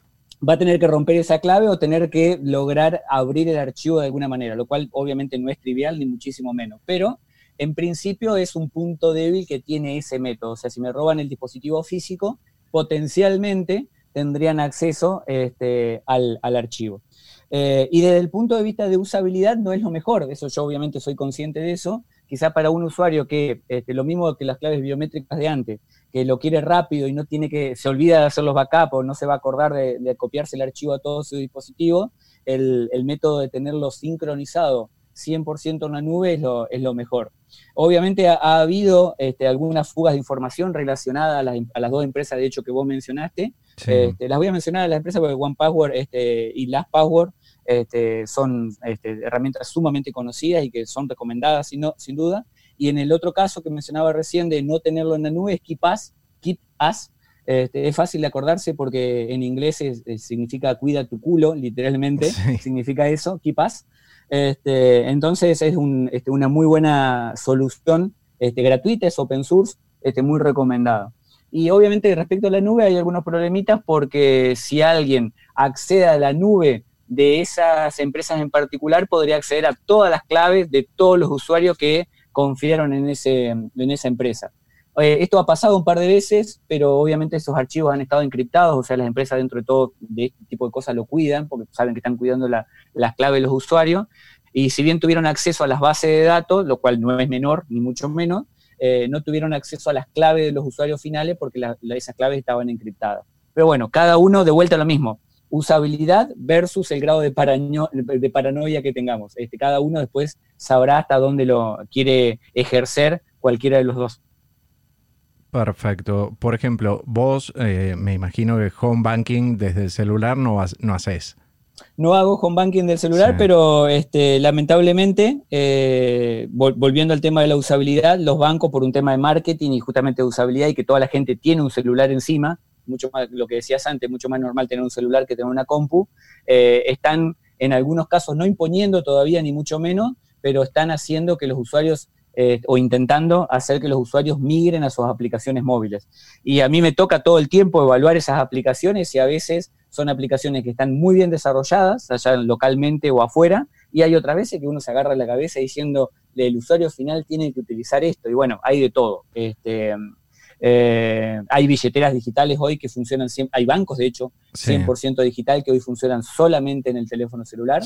va a tener que romper esa clave o tener que lograr abrir el archivo de alguna manera, lo cual obviamente no es trivial ni muchísimo menos, pero en principio es un punto débil que tiene ese método. O sea, si me roban el dispositivo físico, potencialmente tendrían acceso este, al, archivo. Eh, y desde el punto de vista de usabilidad no es lo mejor, eso yo obviamente soy consciente de eso, quizá para un usuario que, este, lo mismo que las claves biométricas de antes, que lo quiere rápido y no tiene que, se olvida de hacer los backups o no se va a acordar de, copiarse el archivo a todo su dispositivo, el, método de tenerlo sincronizado 100% en la nube es lo, es lo mejor. Obviamente ha, habido este, algunas fugas de información relacionadas a las, dos empresas, de hecho, que vos mencionaste. Este, las voy a mencionar a las empresas porque OnePassword este, y LastPassword este, son este, herramientas sumamente conocidas y que son recomendadas sin, sin duda. Y en el otro caso que mencionaba recién de no tenerlo en la nube es KeepAs, KeepAs. Este, es fácil de acordarse porque en inglés significa cuida tu culo, literalmente, significa eso, KeepAs. Este, entonces es este, una muy buena solución gratuita, es open source, muy recomendado. Y obviamente respecto a la nube hay algunos problemitas porque si alguien accede a la nube de esas empresas en particular, podría acceder a todas las claves de todos los usuarios que confiaron en, ese, en esa empresa. Eh, esto ha pasado un par de veces, pero obviamente esos archivos han estado encriptados, o sea, las empresas dentro de todo de este tipo de cosas lo cuidan, porque saben que están cuidando las claves de los usuarios, y si bien tuvieron acceso a las bases de datos, lo cual no es menor, ni mucho menos, eh, no tuvieron acceso a las claves de los usuarios finales porque esas claves estaban encriptadas. Pero bueno, cada uno de vuelta a lo mismo usabilidad versus el grado de, de paranoia que tengamos. Este, cada uno después sabrá hasta dónde lo quiere ejercer cualquiera de los dos. Perfecto. Por ejemplo, vos eh, me imagino que home banking desde el celular no, no haces. No hago home banking del celular, pero este, lamentablemente, eh, volviendo al tema de la usabilidad, los bancos por un tema de marketing y justamente de usabilidad y que toda la gente tiene un celular encima, mucho más, lo que decías antes, mucho más normal tener un celular que tener una compu, eh, están en algunos casos no imponiendo todavía ni mucho menos, pero están haciendo que los usuarios eh, o intentando hacer que los usuarios migren a sus aplicaciones móviles. Y a mí me toca todo el tiempo evaluar esas aplicaciones y a veces son aplicaciones que están muy bien desarrolladas, allá localmente o afuera, y hay otras veces que uno se agarra la cabeza diciendo, el usuario final tiene que utilizar esto, y bueno, hay de todo. Este, eh, hay billeteras digitales hoy que funcionan, hay bancos de hecho, 100% digital que hoy funcionan solamente en el teléfono celular.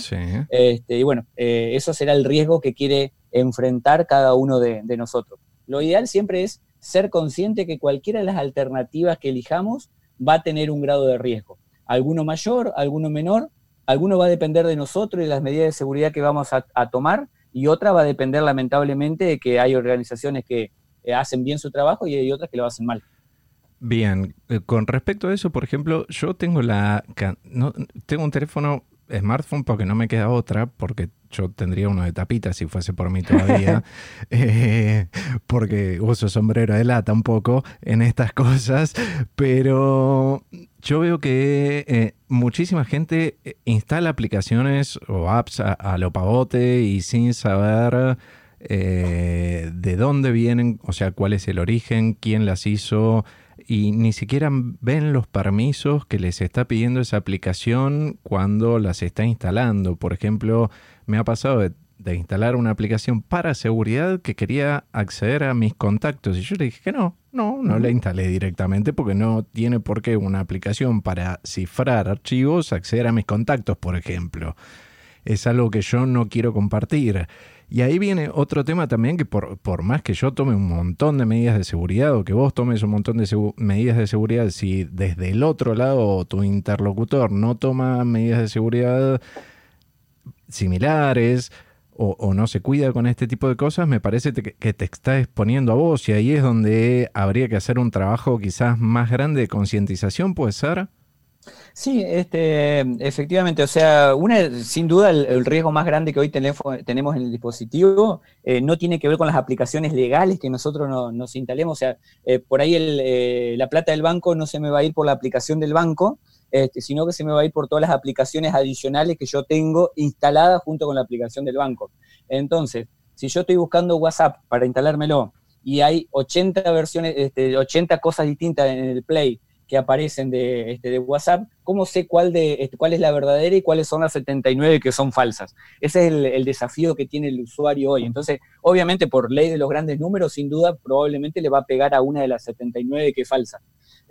Este, y bueno, eh, eso será el riesgo que quiere enfrentar cada uno de, nosotros. Lo ideal siempre es ser consciente que cualquiera de las alternativas que elijamos va a tener un grado de riesgo. Alguno mayor, alguno menor, alguno va a depender de nosotros y de las medidas de seguridad que vamos a, a tomar, y otra va a depender lamentablemente de que hay organizaciones que eh, hacen bien su trabajo y hay otras que lo hacen mal. Bien, eh, con respecto a eso, por ejemplo, yo tengo la no, tengo un teléfono smartphone porque no me queda otra, porque yo tendría uno de tapita si fuese por mí todavía, eh, porque uso sombrero de lata un poco en estas cosas, pero yo veo que muchísima gente instala aplicaciones o apps a, a lo pavote y sin saber eh, de dónde vienen, o sea, cuál es el origen, quién las hizo, y ni siquiera ven los permisos que les está pidiendo esa aplicación cuando las está instalando. Por ejemplo, me ha pasado de, instalar una aplicación para seguridad que quería acceder a mis contactos y yo le dije que no, no, no la instalé directamente porque no tiene por qué una aplicación para cifrar archivos acceder a mis contactos, por ejemplo. Es algo que yo no quiero compartir. Y ahí viene otro tema también que por, por, más que yo tome un montón de medidas de seguridad o que vos tomes un montón de medidas de seguridad, si desde el otro lado tu interlocutor no toma medidas de seguridad similares o, no se cuida con este tipo de cosas, me parece que te está exponiendo a vos y ahí es donde habría que hacer un trabajo quizás más grande de concientización, ¿puede ser? Sí, este, efectivamente, o sea, una, sin duda el, riesgo más grande que hoy tenemos en el dispositivo eh, no tiene que ver con las aplicaciones legales que nosotros nos instalemos, o sea, eh, por ahí eh, la plata del banco no se me va a ir por la aplicación del banco, este, sino que se me va a ir por todas las aplicaciones adicionales que yo tengo instaladas junto con la aplicación del banco. Entonces, si yo estoy buscando WhatsApp para instalármelo y hay 80 versiones, este, 80 cosas distintas en el Play, que aparecen de, este, de WhatsApp, ¿cómo sé cuál, de, este, cuál es la verdadera y cuáles son las 79 que son falsas? Ese es el, desafío que tiene el usuario hoy. Entonces, obviamente, por ley de los grandes números, sin duda, probablemente le va a pegar a una de las 79 que es falsa.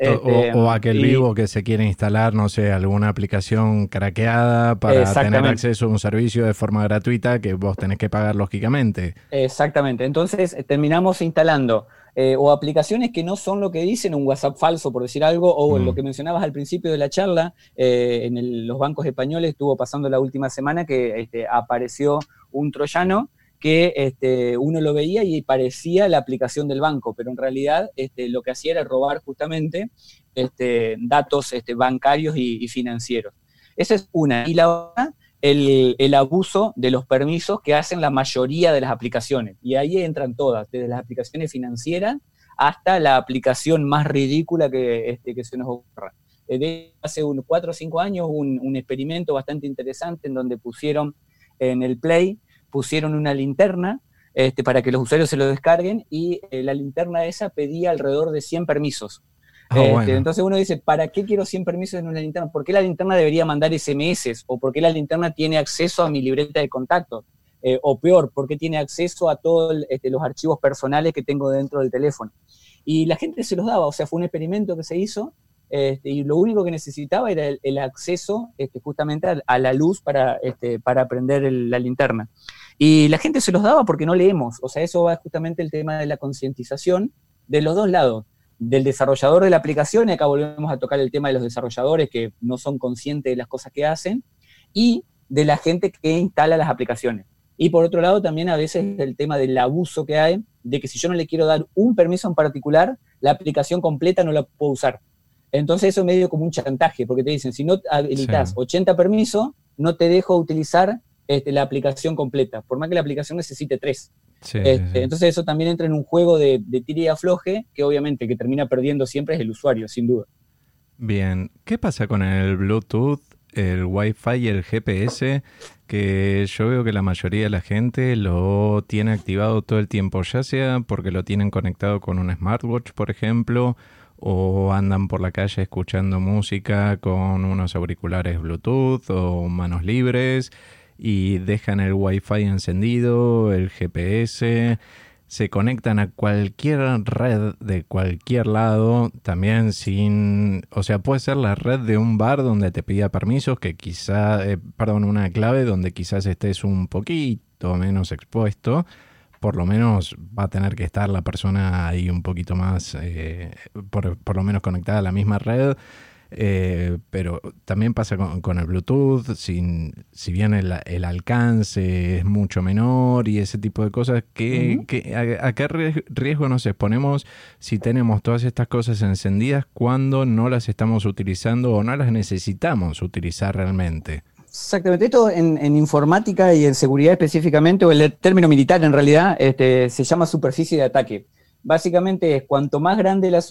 o, este, aquel vivo que se quiere instalar, no sé, alguna aplicación craqueada para tener acceso a un servicio de forma gratuita que vos tenés que pagar lógicamente. Exactamente. Entonces, terminamos instalando eh, o aplicaciones que no son lo que dicen, un WhatsApp falso, por decir algo, o lo mm. que mencionabas al principio de la charla, eh, en los bancos españoles estuvo pasando la última semana que este, apareció un troyano que este, uno lo veía y parecía la aplicación del banco, pero en realidad este, lo que hacía era robar justamente este, datos este, bancarios y, y, financieros. Esa es una. Y la otra el, abuso de los permisos que hacen la mayoría de las aplicaciones. Y ahí entran todas, desde las aplicaciones financieras hasta la aplicación más ridícula que, este, que se nos ocurra. Eh, de hace unos cuatro o cinco años un, un experimento bastante interesante en donde pusieron en el Play, pusieron una linterna este, para que los usuarios se lo descarguen y eh, la linterna esa pedía alrededor de 100 permisos. Ah, este, entonces uno dice, ¿para qué quiero 100 permisos en una linterna? ¿Por qué la linterna debería mandar SMS? ¿O por qué la linterna tiene acceso a mi libreta de contactos? Eh, o peor, ¿por qué tiene acceso a todos este, los archivos personales que tengo dentro del teléfono? Y la gente se los daba, o sea, fue un experimento que se hizo este, y lo único que necesitaba era el, acceso este, justamente a, la luz para, este, para prender la linterna. Y la gente se los daba porque no leemos, o sea, eso va justamente el tema de la concientización de los dos lados del desarrollador de la aplicación, y acá volvemos a tocar el tema de los desarrolladores que no son conscientes de las cosas que hacen, y de la gente que instala las aplicaciones. Y por otro lado, también a veces el tema del abuso que hay, de que si yo no le quiero dar un permiso en particular, la aplicación completa no la puedo usar. Entonces eso es medio como un chantaje, porque te dicen, si no habilitas 80 permisos, no te dejo utilizar este, la aplicación completa, por más que la aplicación necesite tres. Este, entonces eso también entra en un juego de, de tira y afloje que obviamente que termina perdiendo siempre es el usuario, sin duda. Bien, ¿qué pasa con el Bluetooth el Wi-Fi y el GPS, que yo veo que la mayoría de la gente lo tiene activado todo el tiempo, ya sea porque lo tienen conectado con un smartwatch, por ejemplo, o andan por la calle escuchando música con unos auriculares Bluetooth o manos libres y dejan el Wi-Fi encendido, el GPS se conectan a cualquier red de cualquier lado, también sin, o sea, puede ser la red de un bar donde te pida permisos, que quizá, eh, perdón, una clave donde quizás estés un poquito menos expuesto, por lo menos va a tener que estar la persona ahí un poquito más, eh, por, por, lo menos conectada a la misma red. Eh, pero también pasa con, el Bluetooth, sin, si bien el, alcance es mucho menor y ese tipo de cosas, ¿qué, a, qué riesgo nos exponemos si tenemos todas estas cosas encendidas cuando no las estamos utilizando o no las necesitamos utilizar realmente? Exactamente, esto en, informática y en seguridad específicamente, o el término militar en realidad, este, se llama superficie de ataque básicamente es cuanto más grande la,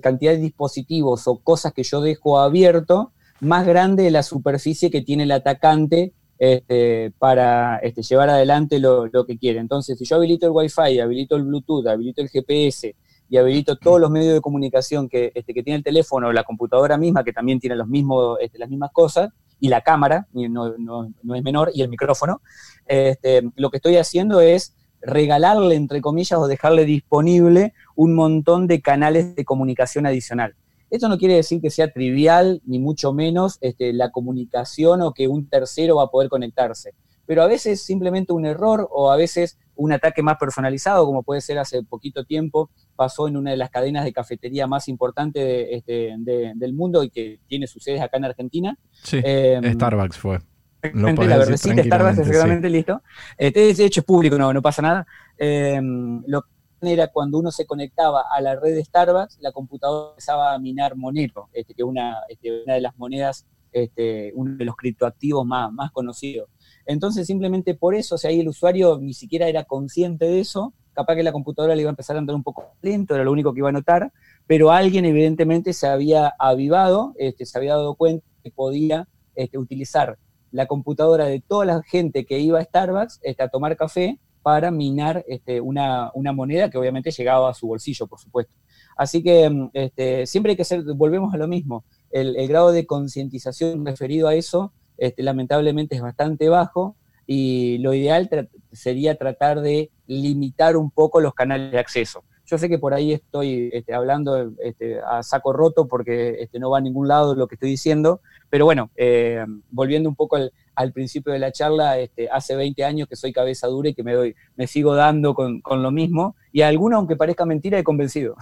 cantidad de dispositivos o cosas que yo dejo abierto, más grande la superficie que tiene el atacante este, para este, llevar adelante lo, que quiere. Entonces, si yo habilito el Wi-Fi, habilito el Bluetooth, habilito el GPS y habilito todos los medios de comunicación que, este, que tiene el teléfono o la computadora misma, que también tiene los mismos, este, las mismas cosas, y la cámara, no, no es menor, y el micrófono, este, lo que estoy haciendo es regalarle, entre comillas, o dejarle disponible un montón de canales de comunicación adicional. Esto no quiere decir que sea trivial, ni mucho menos este, la comunicación o que un tercero va a poder conectarse. Pero a veces simplemente un error o a veces un ataque más personalizado, como puede ser hace poquito tiempo, pasó en una de las cadenas de cafetería más importantes este, del mundo y que tiene sus sedes acá en Argentina. Sí, em, Starbucks fue la verdecita Starbucks seguramente listo. Este, de hecho es público, no, no pasa nada. Em, lo que era cuando uno se conectaba a la red de Starbucks, la computadora empezaba a minar Monero, este, que una, este, una de las monedas, este, uno de los criptoactivos más, más conocidos. Entonces, simplemente por eso, o sea, ahí el usuario ni siquiera era consciente de eso, capaz que la computadora le iba a empezar a andar un poco lento, era lo único que iba a notar, pero alguien evidentemente se había avivado, este, se había dado cuenta que podía este, utilizar la computadora de toda la gente que iba a Starbucks este, a tomar café para minar este, una, moneda que obviamente llegaba a su bolsillo, por supuesto. Así que mm, este, siempre hay que hacer, volvemos a lo mismo, el, grado de concientización referido a eso este, lamentablemente es bastante bajo y lo ideal sería tratar de limitar un poco los canales de acceso. Yo sé que por ahí estoy este, hablando este, a saco roto porque este, no va a ningún lado lo que estoy diciendo, pero bueno, eh, volviendo un poco al, principio de la charla, este, hace 20 años que soy cabeza dura y que me, doy, me sigo dando con, con lo mismo, y a alguno, aunque parezca mentira, he convencido.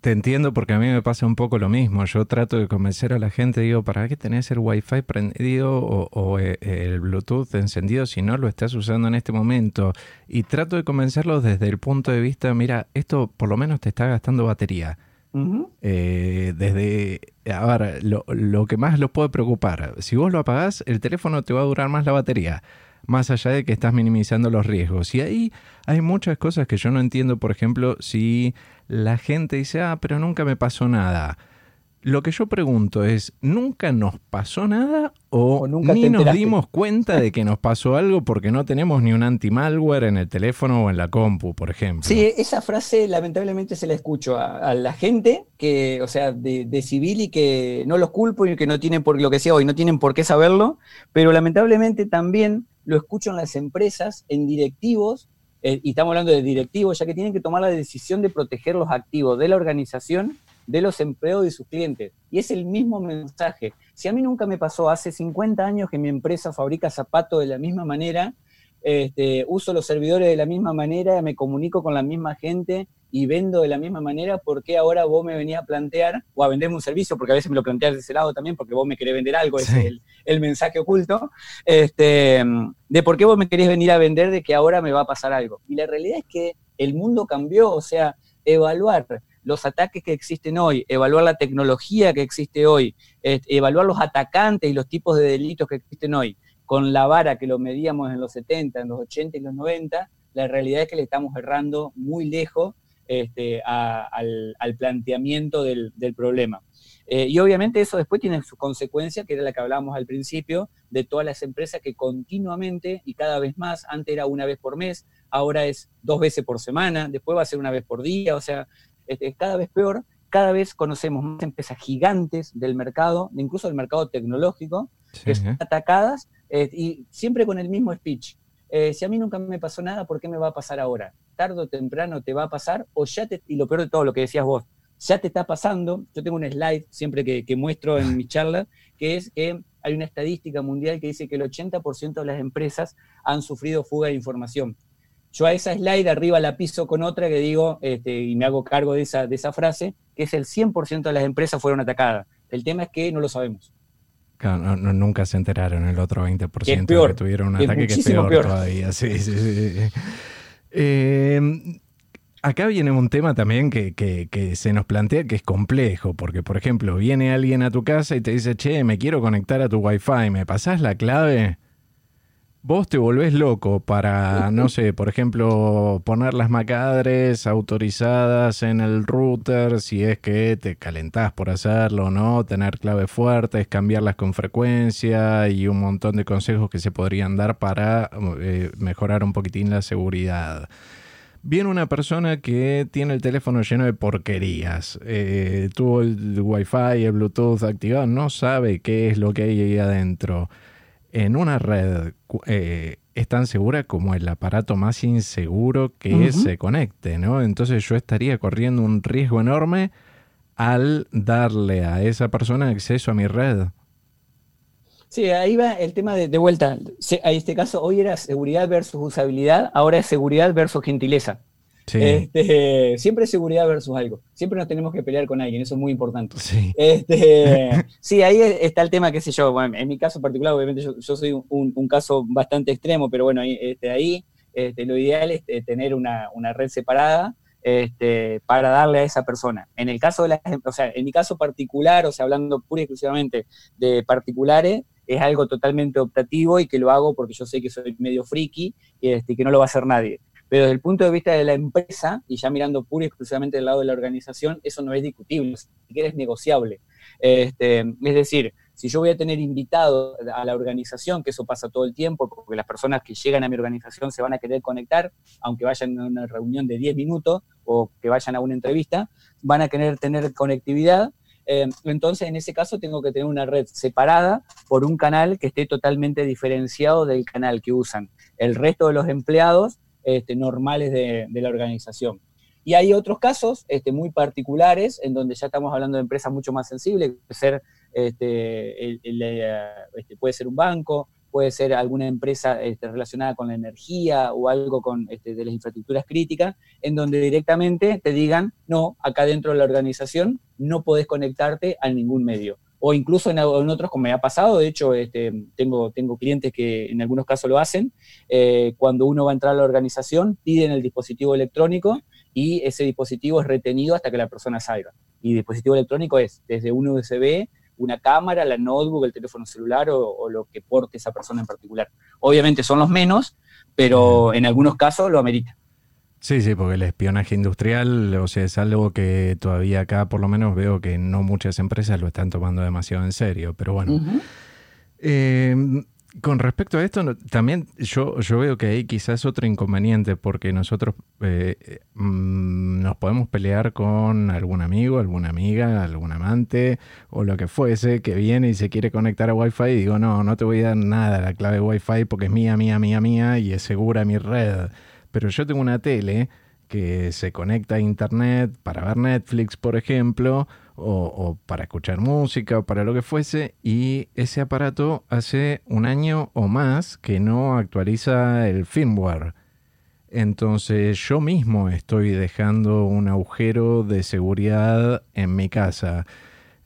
Te entiendo porque a mí me pasa un poco lo mismo. Yo trato de convencer a la gente, digo, ¿para qué tenés el Wi-Fi prendido o, eh, el Bluetooth encendido si no lo estás usando en este momento? Y trato de convencerlos desde el punto de vista, mira, esto por lo menos te está gastando batería. Eh, desde, a ver, lo, lo que más los puede preocupar, si vos lo apagás, el teléfono te va a durar más la batería más allá de que estás minimizando los riesgos. Y ahí hay muchas cosas que yo no entiendo, por ejemplo, si la gente dice, ah, pero nunca me pasó nada. Lo que yo pregunto es, ¿nunca nos pasó nada o, nunca ni nos dimos cuenta de que nos pasó algo porque no tenemos ni un anti-malware en el teléfono o en la compu, por ejemplo? Sí, esa frase lamentablemente se la escucho a, la gente que, o sea, de, civil y que no los culpo y que no tienen por lo que sea hoy, no tienen por qué saberlo, pero lamentablemente también lo escucho en las empresas, en directivos, eh, y estamos hablando de directivos, ya que tienen que tomar la decisión de proteger los activos de la organización, de los empleados y sus clientes. Y es el mismo mensaje. Si a mí nunca me pasó hace 50 años que mi empresa fabrica zapatos de la misma manera, este, uso los servidores de la misma manera, me comunico con la misma gente y vendo de la misma manera, ¿por qué ahora vos me venís a plantear o a venderme un servicio? Porque a veces me lo planteas de ese lado también, porque vos me querés vender algo, es el, mensaje oculto, este, de por qué vos me querés venir a vender de que ahora me va a pasar algo. Y la realidad es que el mundo cambió, o sea, evaluar los ataques que existen hoy, evaluar la tecnología que existe hoy, evaluar los atacantes y los tipos de delitos que existen hoy, con la vara que lo medíamos en los 70, en los 80 y los 90, la realidad es que le estamos errando muy lejos este, al, planteamiento del, problema. Eh, y obviamente eso después tiene su consecuencia, que era la que hablábamos al principio, de todas las empresas que continuamente y cada vez más, antes era una vez por mes, ahora es dos veces por semana, después va a ser una vez por día, o sea, es, cada vez peor, cada vez conocemos más empresas gigantes del mercado, incluso del mercado tecnológico, que son atacadas eh, y siempre con el mismo speech. Eh, si a mí nunca me pasó nada, ¿por qué me va a pasar ahora? Tardo o temprano te va a pasar, o ya te, y lo peor de todo, lo que decías vos, ya te está pasando. Yo tengo un slide siempre que, muestro en mi charla, que es que hay una estadística mundial que dice que el 80% de las empresas han sufrido fuga de información. Yo a esa slide arriba la piso con otra que digo, este, y me hago cargo de esa, de esa frase, que es el 100% de las empresas fueron atacadas. El tema es que no lo sabemos. Claro, nunca se enteraron el otro 20% que, tuvieron un ataque que es peor, todavía. Sí, sí, sí. Eh, acá viene un tema también que, que, se nos plantea que es complejo, porque por ejemplo, viene alguien a tu casa y te dice, che, me quiero conectar a tu wifi, ¿me pasás la clave? Vos te volvés loco para, no sé, por ejemplo, poner las macadres autorizadas en el router, si es que te calentás por hacerlo, ¿no? Tener claves fuertes, cambiarlas con frecuencia y un montón de consejos que se podrían dar para eh, mejorar un poquitín la seguridad viene una persona que tiene el teléfono lleno de porquerías. Eh, tuvo el Wi-Fi, el Bluetooth activado, no sabe qué es lo que hay ahí adentro. En una red eh, es tan segura como el aparato más inseguro que se conecte, ¿no? Entonces yo estaría corriendo un riesgo enorme al darle a esa persona acceso a mi red. Sí, ahí va el tema de, vuelta. En este caso, hoy era seguridad versus usabilidad, ahora es seguridad versus gentileza. Este, siempre es seguridad versus algo. Siempre nos tenemos que pelear con alguien, eso es muy importante. Sí, este, sí ahí está el tema, qué sé yo. Bueno, en mi caso particular, obviamente yo, soy un, caso bastante extremo, pero bueno, este, ahí este, lo ideal es eh, tener una, una red separada este, para darle a esa persona. En el caso de las, o sea, en mi caso particular, o sea, hablando pura y exclusivamente de particulares, es algo totalmente optativo y que lo hago porque yo sé que soy medio friki y este, que no lo va a hacer nadie. Pero desde el punto de vista de la empresa, y ya mirando pura y exclusivamente del lado de la organización, eso no es discutible, ni siquiera es negociable. Este, es decir, si yo voy a tener invitado a la organización, que eso pasa todo el tiempo, porque las personas que llegan a mi organización se van a querer conectar, aunque vayan a una reunión de 10 minutos o que vayan a una entrevista, van a querer tener conectividad eh, entonces, en ese caso, tengo que tener una red separada por un canal que esté totalmente diferenciado del canal que usan el resto de los empleados este, normales de, la organización. Y hay otros casos este, muy particulares en donde ya estamos hablando de empresas mucho más sensibles, puede ser, este, este puede ser un banco, puede ser alguna empresa este, relacionada con la energía o algo con, este, de las infraestructuras críticas, en donde directamente te digan, no, acá dentro de la organización no podés conectarte a ningún medio. O incluso en, otros, como me ha pasado, de hecho, este, tengo, tengo clientes que en algunos casos lo hacen, eh, cuando uno va a entrar a la organización, piden el dispositivo electrónico y ese dispositivo es retenido hasta que la persona salga. Y dispositivo electrónico es desde un USB una cámara, la notebook, el teléfono celular o, lo que porte esa persona en particular. Obviamente son los menos, pero en algunos casos lo amerita. Sí, sí, porque el espionaje industrial, o sea, es algo que todavía acá por lo menos veo que no muchas empresas lo están tomando demasiado en serio, pero bueno. Con respecto a esto, también yo, yo veo que hay quizás otro inconveniente, porque nosotros eh, mm, nos podemos pelear con algún amigo, alguna amiga, algún amante o lo que fuese que viene y se quiere conectar a Wi-Fi y digo, no, no te voy a dar nada la clave Wi-Fi porque es mía, mía, mía, mía y es segura mi red. Pero yo tengo una tele que se conecta a Internet para ver Netflix, por ejemplo, o, para escuchar música o para lo que fuese y ese aparato hace un año o más que no actualiza el firmware. Entonces yo mismo estoy dejando un agujero de seguridad en mi casa.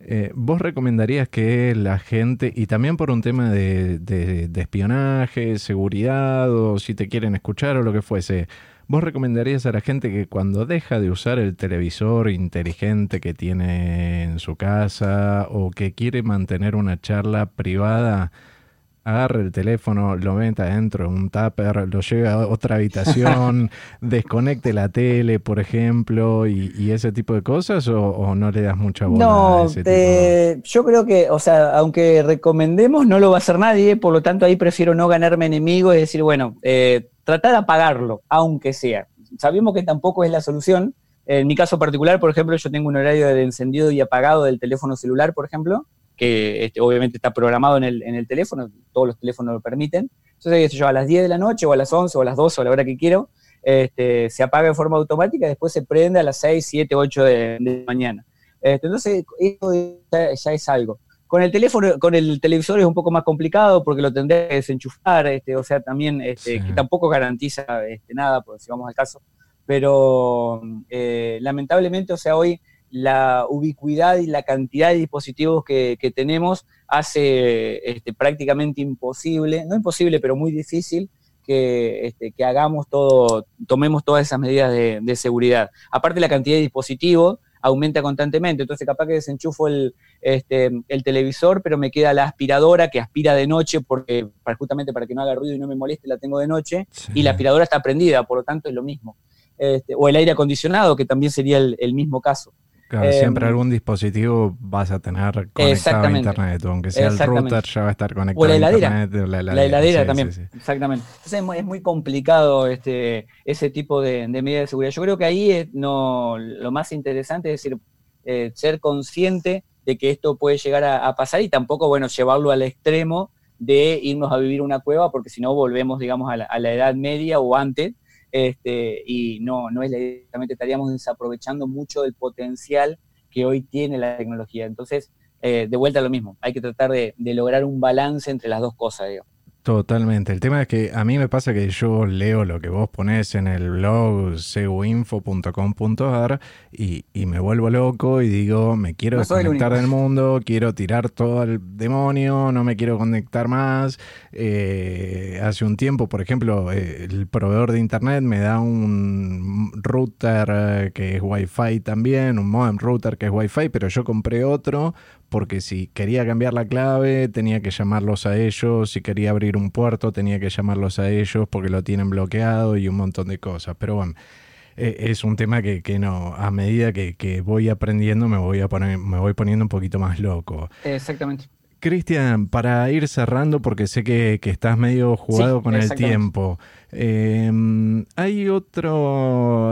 Eh, ¿Vos recomendarías que la gente, y también por un tema de, de espionaje, seguridad, o si te quieren escuchar o lo que fuese, ¿Vos recomendarías a la gente que cuando deja de usar el televisor inteligente que tiene en su casa o que quiere mantener una charla privada, agarre el teléfono, lo meta dentro de un tupper, lo lleve a otra habitación, desconecte la tele, por ejemplo, y, ese tipo de cosas, o, no le das mucha bola no, a ese tipo yo creo que, o sea, aunque recomendemos, no lo va a hacer nadie, por lo tanto ahí prefiero no ganarme enemigos y decir, bueno, eh, tratar de apagarlo, aunque sea. Sabemos que tampoco es la solución. En mi caso particular, por ejemplo, yo tengo un horario de encendido y apagado del teléfono celular, por ejemplo, que este, obviamente está programado en el, en el, teléfono, todos los teléfonos lo permiten. Entonces, yo a las 10 de la noche o a las 11 o a las 12 o a la hora que quiero, este, se apaga de forma automática y después se prende a las 6, 7, 8 de, la mañana. Este, entonces, eso ya, es algo. Con el teléfono, con el televisor es un poco más complicado porque lo tendré que desenchufar, este, o sea, también este, que tampoco garantiza este, nada, por si vamos al caso. Pero eh, lamentablemente, o sea, hoy la ubicuidad y la cantidad de dispositivos que, tenemos hace este, prácticamente imposible, no imposible, pero muy difícil que, este, que hagamos todo, tomemos todas esas medidas de, seguridad. Aparte la cantidad de dispositivos aumenta constantemente, entonces capaz que desenchufo el, este, el televisor, pero me queda la aspiradora que aspira de noche, porque para, justamente para que no haga ruido y no me moleste, la tengo de noche, y la aspiradora está prendida, por lo tanto es lo mismo. Este, o el aire acondicionado, que también sería el mismo caso siempre em, algún dispositivo vas a tener conectado a internet, aunque sea el router ya va a estar conectado o la heladera, la heladera, también, exactamente. Entonces es muy, complicado este, ese tipo de, medidas de seguridad. Yo creo que ahí no, lo más interesante es decir, eh, ser consciente de que esto puede llegar a, pasar y tampoco, bueno, llevarlo al extremo de irnos a vivir una cueva, porque si no volvemos, digamos, a la, a la edad media o antes, este, y no, no es directamente estaríamos desaprovechando mucho del potencial que hoy tiene la tecnología. Entonces, eh, de vuelta a lo mismo, hay que tratar de, de lograr un balance entre las dos cosas, digo. Totalmente. El tema es que a mí me pasa que yo leo lo que vos ponés en el blog seguinfo.com.ar y, y me vuelvo loco y digo, me quiero desconectar del mundo, quiero tirar todo al demonio, no me quiero conectar más. Eh, hace un tiempo, por ejemplo, eh, el proveedor de internet me da un router eh, que es Wi-Fi también, un modem router que es Wi-Fi, pero yo compré otro porque si quería cambiar la clave tenía que llamarlos a ellos, si quería abrir un puerto tenía que llamarlos a ellos porque lo tienen bloqueado y un montón de cosas. Pero bueno, e, es un tema que, no, a medida que, voy aprendiendo me voy, a poner, me voy poniendo un poquito más loco. Exactamente. Cristian, para ir cerrando, porque sé que, estás medio jugado con el tiempo, em, hay otra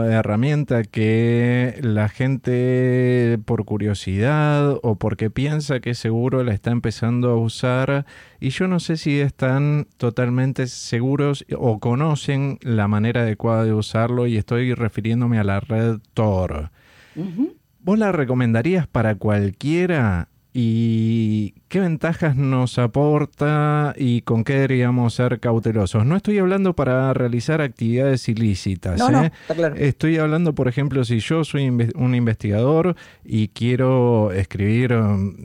herramienta que la gente por curiosidad o porque piensa que seguro la está empezando a usar y yo no sé si están totalmente seguros o conocen la manera adecuada de usarlo y estoy refiriéndome a la red Tor. ¿Vos la recomendarías para cualquiera? ¿Y qué ventajas nos aporta y con qué deberíamos ser cautelosos? No estoy hablando para realizar actividades ilícitas. ¿eh? Estoy hablando, por ejemplo, si yo soy un investigador y quiero escribir,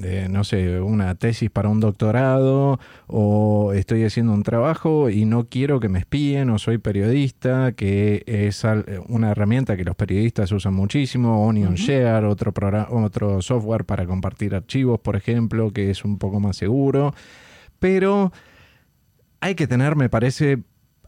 eh, no sé, una tesis para un doctorado o estoy haciendo un trabajo y no quiero que me espíen o soy periodista, que es una herramienta que los periodistas usan muchísimo, Onion Share, otro, otro software para compartir archivos por ejemplo, que es un poco más seguro, pero hay que tener, me parece,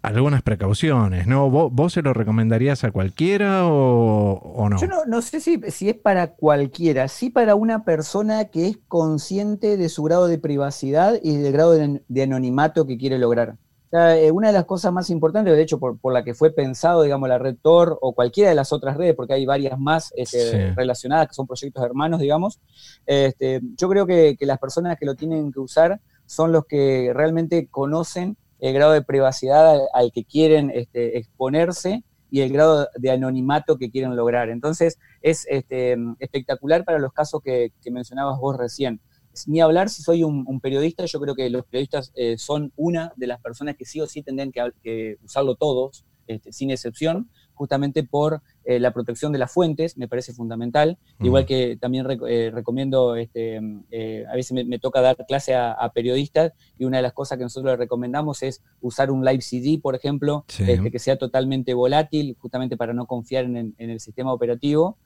algunas precauciones, ¿no? ¿Vos, se lo recomendarías a cualquiera o, no? Yo no, sé si, si, es para cualquiera, sí para una persona que es consciente de su grado de privacidad y del grado de anonimato que quiere lograr. Eh, una de las cosas más importantes, de hecho, por, la que fue pensado, digamos, la red Tor o cualquiera de las otras redes, porque hay varias más este, relacionadas que son proyectos hermanos, digamos, este, yo creo que, las personas que lo tienen que usar son los que realmente conocen el grado de privacidad al, que quieren este, exponerse y el grado de anonimato que quieren lograr. Entonces, es espectacular para los casos que mencionabas vos recién ni hablar si soy un, periodista, yo creo que los periodistas eh, son una de las personas que sí o sí tendrían que, usarlo todos, este, sin excepción, justamente por eh, la protección de las fuentes, me parece fundamental. Igual que también eh, recomiendo, este, a veces me, toca dar clase a, periodistas y una de las cosas que nosotros les recomendamos es usar un live CD, por ejemplo, este, que sea totalmente volátil, justamente para no confiar en el sistema operativo.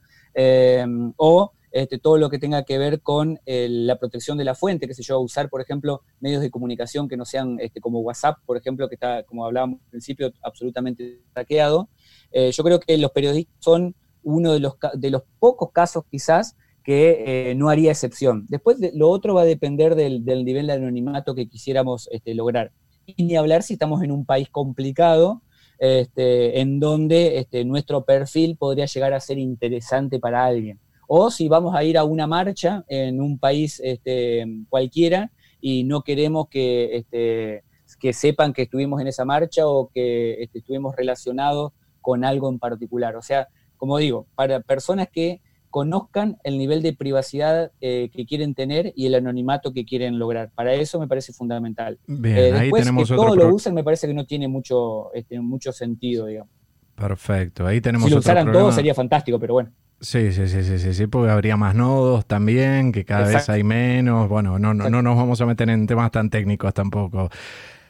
o este, todo lo que tenga que ver con la protección de la fuente, que sé yo, usar, por ejemplo, medios de comunicación que no sean este, como WhatsApp, por ejemplo, que está, como hablábamos al principio, absolutamente hackeado. yo creo que los periodistas son uno de los, de los pocos casos quizás que eh, no haría excepción. Después lo otro va a depender del, nivel de anonimato que quisiéramos este, lograr. Y ni hablar si estamos en un país complicado, este, en donde este, nuestro perfil podría llegar a ser interesante para alguien. O si vamos a ir a una marcha en un país este, cualquiera y no queremos que, este, que sepan que estuvimos en esa marcha o que este, estuvimos relacionados con algo en particular. O sea, como digo, para personas que conozcan el nivel de privacidad eh, que quieren tener y el anonimato que quieren lograr. Para eso me parece fundamental. Bien, eh, ahí tenemos que todo lo usen me parece que no tiene mucho, este, mucho sentido, digamos. Perfecto, ahí tenemos Si lo usaran todos sería fantástico, pero bueno. Sí, sí, sí, sí, sí, sí, porque habría más nodos también, que cada vez hay menos. Bueno, no, no, no nos vamos a meter en temas tan técnicos tampoco.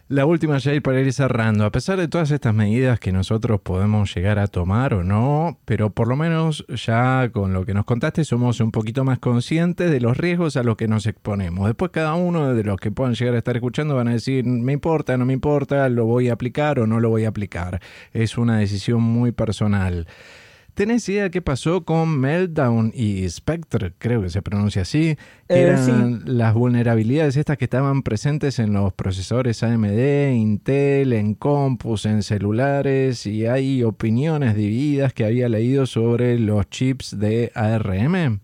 La última, Jay, para ir cerrando. A pesar de todas estas medidas que nosotros podemos llegar a tomar o no, pero por lo menos ya con lo que nos contaste somos un poquito más conscientes de los riesgos a los que nos exponemos. Después cada uno de los que puedan llegar a estar escuchando van a decir, me importa, no me importa, lo voy a aplicar o no lo voy a aplicar. Es una decisión muy personal. ¿Tenés idea qué pasó con Meltdown y Spectre? Creo que se pronuncia así. Que eh, eran las vulnerabilidades estas que estaban presentes en los procesadores AMD, Intel, en compus, en celulares. Y hay opiniones divididas que había leído sobre los chips de ARM.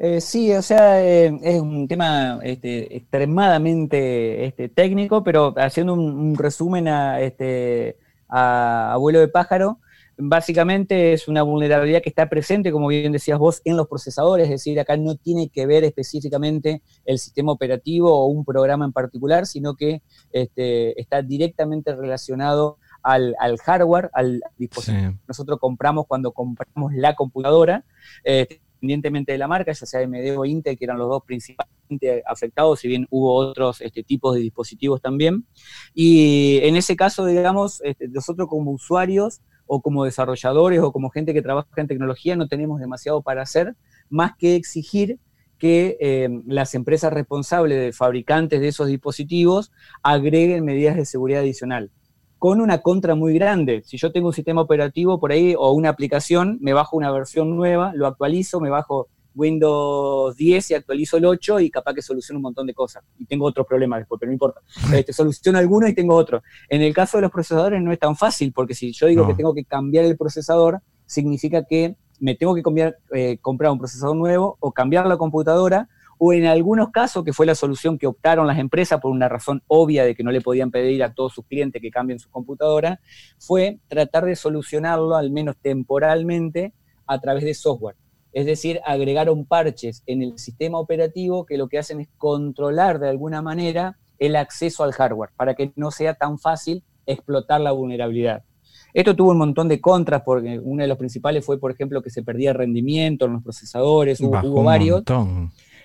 Eh, sí, o sea, eh, es un tema este, extremadamente este, técnico, pero haciendo un, resumen a, este, a abuelo de pájaro, básicamente es una vulnerabilidad que está presente, como bien decías vos, en los procesadores, es decir, acá no tiene que ver específicamente el sistema operativo o un programa en particular, sino que este, está directamente relacionado al, hardware, al dispositivo que nosotros compramos cuando compramos la computadora, eh, independientemente de la marca, ya sea AMD o Intel, que eran los dos principalmente afectados, si bien hubo otros este, tipos de dispositivos también. Y en ese caso, digamos, este, nosotros como usuarios o como desarrolladores o como gente que trabaja en tecnología no tenemos demasiado para hacer, más que exigir que eh, las empresas responsables de fabricantes de esos dispositivos agreguen medidas de seguridad adicional. Con una contra muy grande. Si yo tengo un sistema operativo por ahí o una aplicación, me bajo una versión nueva, lo actualizo, me bajo Windows 10 y actualizo el 8 y capaz que soluciono un montón de cosas. Y tengo otros problemas después, pero no importa. Este, soluciono alguno y tengo otro. En el caso de los procesadores no es tan fácil, porque si yo digo que tengo que cambiar el procesador, significa que me tengo que cambiar, eh, comprar un procesador nuevo o cambiar la computadora, o en algunos casos, que fue la solución que optaron las empresas por una razón obvia de que no le podían pedir a todos sus clientes que cambien su computadora, fue tratar de solucionarlo, al menos temporalmente, a través de software. Es decir, agregaron parches en el sistema operativo que lo que hacen es controlar de alguna manera el acceso al hardware para que no sea tan fácil explotar la vulnerabilidad. Esto tuvo un montón de contras, porque uno de los principales fue, por ejemplo, que se perdía rendimiento en los procesadores, hubo, varios.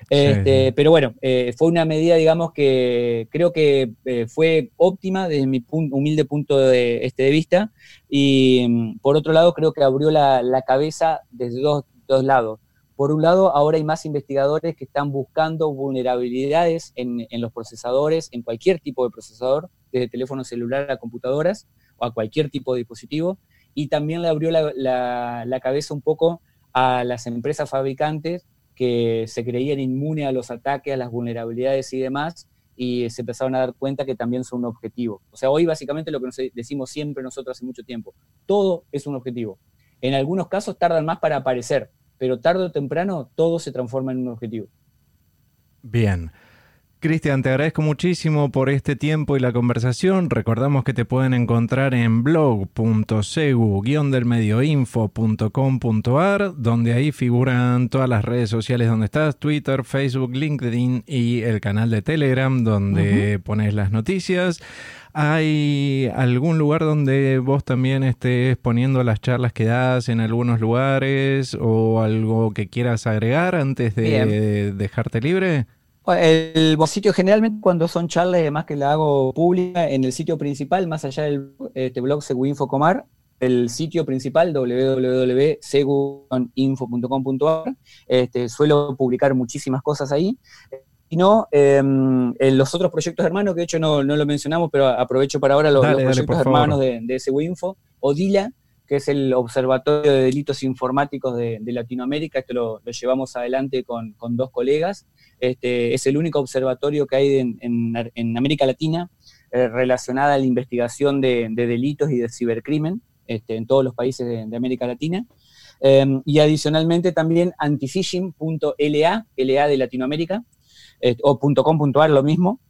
Este, pero bueno, eh, fue una medida, digamos, que creo que eh, fue óptima desde mi humilde punto de, este, de vista. Y mm, por otro lado, creo que abrió la, la cabeza desde dos, dos lados. Por un lado, ahora hay más investigadores que están buscando vulnerabilidades en, los procesadores, en cualquier tipo de procesador, desde teléfono celular a computadoras o a cualquier tipo de dispositivo, y también le abrió la, cabeza un poco a las empresas fabricantes que se creían inmunes a los ataques, a las vulnerabilidades y demás, y se empezaron a dar cuenta que también son un objetivo. O sea, hoy básicamente lo que nos decimos siempre nosotros hace mucho tiempo, todo es un objetivo. En algunos casos tardan más para aparecer, pero tarde o temprano todo se transforma en un objetivo. Bien. Cristian, te agradezco muchísimo por este tiempo y la conversación. Recordamos que te pueden encontrar en blog.segu-delmedioinfo.com.ar, donde ahí figuran todas las redes sociales donde estás, Twitter, Facebook, LinkedIn y el canal de Telegram, donde pones las noticias. ¿Hay algún lugar donde vos también estés poniendo las charlas que das en algunos lugares o algo que quieras agregar antes de dejarte libre? El sitio generalmente cuando son charlas, además que la hago pública en el sitio principal, más allá del este blog Seguinfocomar, el sitio principal www.seguinfo.com.ar. Este, suelo publicar muchísimas cosas ahí. Y no, em, en los otros proyectos hermanos, que de hecho no, lo mencionamos, pero aprovecho para ahora los, proyectos hermanos de, de Seguinfo, Odila, que es el Observatorio de Delitos Informáticos de, Latinoamérica. Esto lo, llevamos adelante con, dos colegas. Este, es el único observatorio que hay en, América Latina eh, relacionada a la investigación de, delitos y de cibercrimen este, en todos los países de, América Latina. Em, y adicionalmente también antifishing.la, LA de Latinoamérica, eh, o .com.ar lo mismo,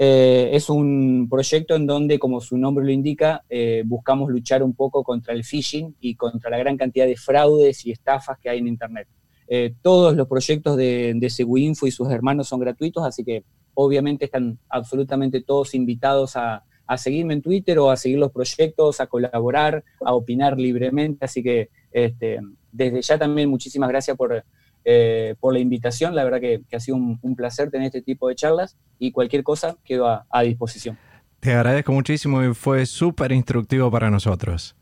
eh, es un proyecto en donde, como su nombre lo indica, eh, buscamos luchar un poco contra el phishing y contra la gran cantidad de fraudes y estafas que hay en Internet. Eh, todos los proyectos de, de Seguinfo y sus hermanos son gratuitos, así que obviamente están absolutamente todos invitados a, seguirme en Twitter o a seguir los proyectos, a colaborar, a opinar libremente. Así que este, desde ya también muchísimas gracias por, eh, por la invitación. La verdad que, ha sido un, placer tener este tipo de charlas y cualquier cosa quedo a, disposición. Te agradezco muchísimo y fue súper instructivo para nosotros.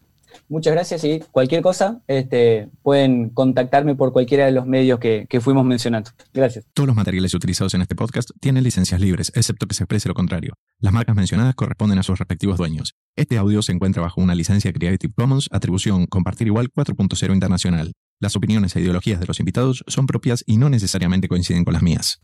Muchas gracias y cualquier cosa este, pueden contactarme por cualquiera de los medios que, que, fuimos mencionando. Gracias. Todos los materiales utilizados en este podcast tienen licencias libres, excepto que se exprese lo contrario. Las marcas mencionadas corresponden a sus respectivos dueños. Este audio se encuentra bajo una licencia Creative Commons, atribución Compartir Igual 4.0 Internacional. Las opiniones e ideologías de los invitados son propias y no necesariamente coinciden con las mías.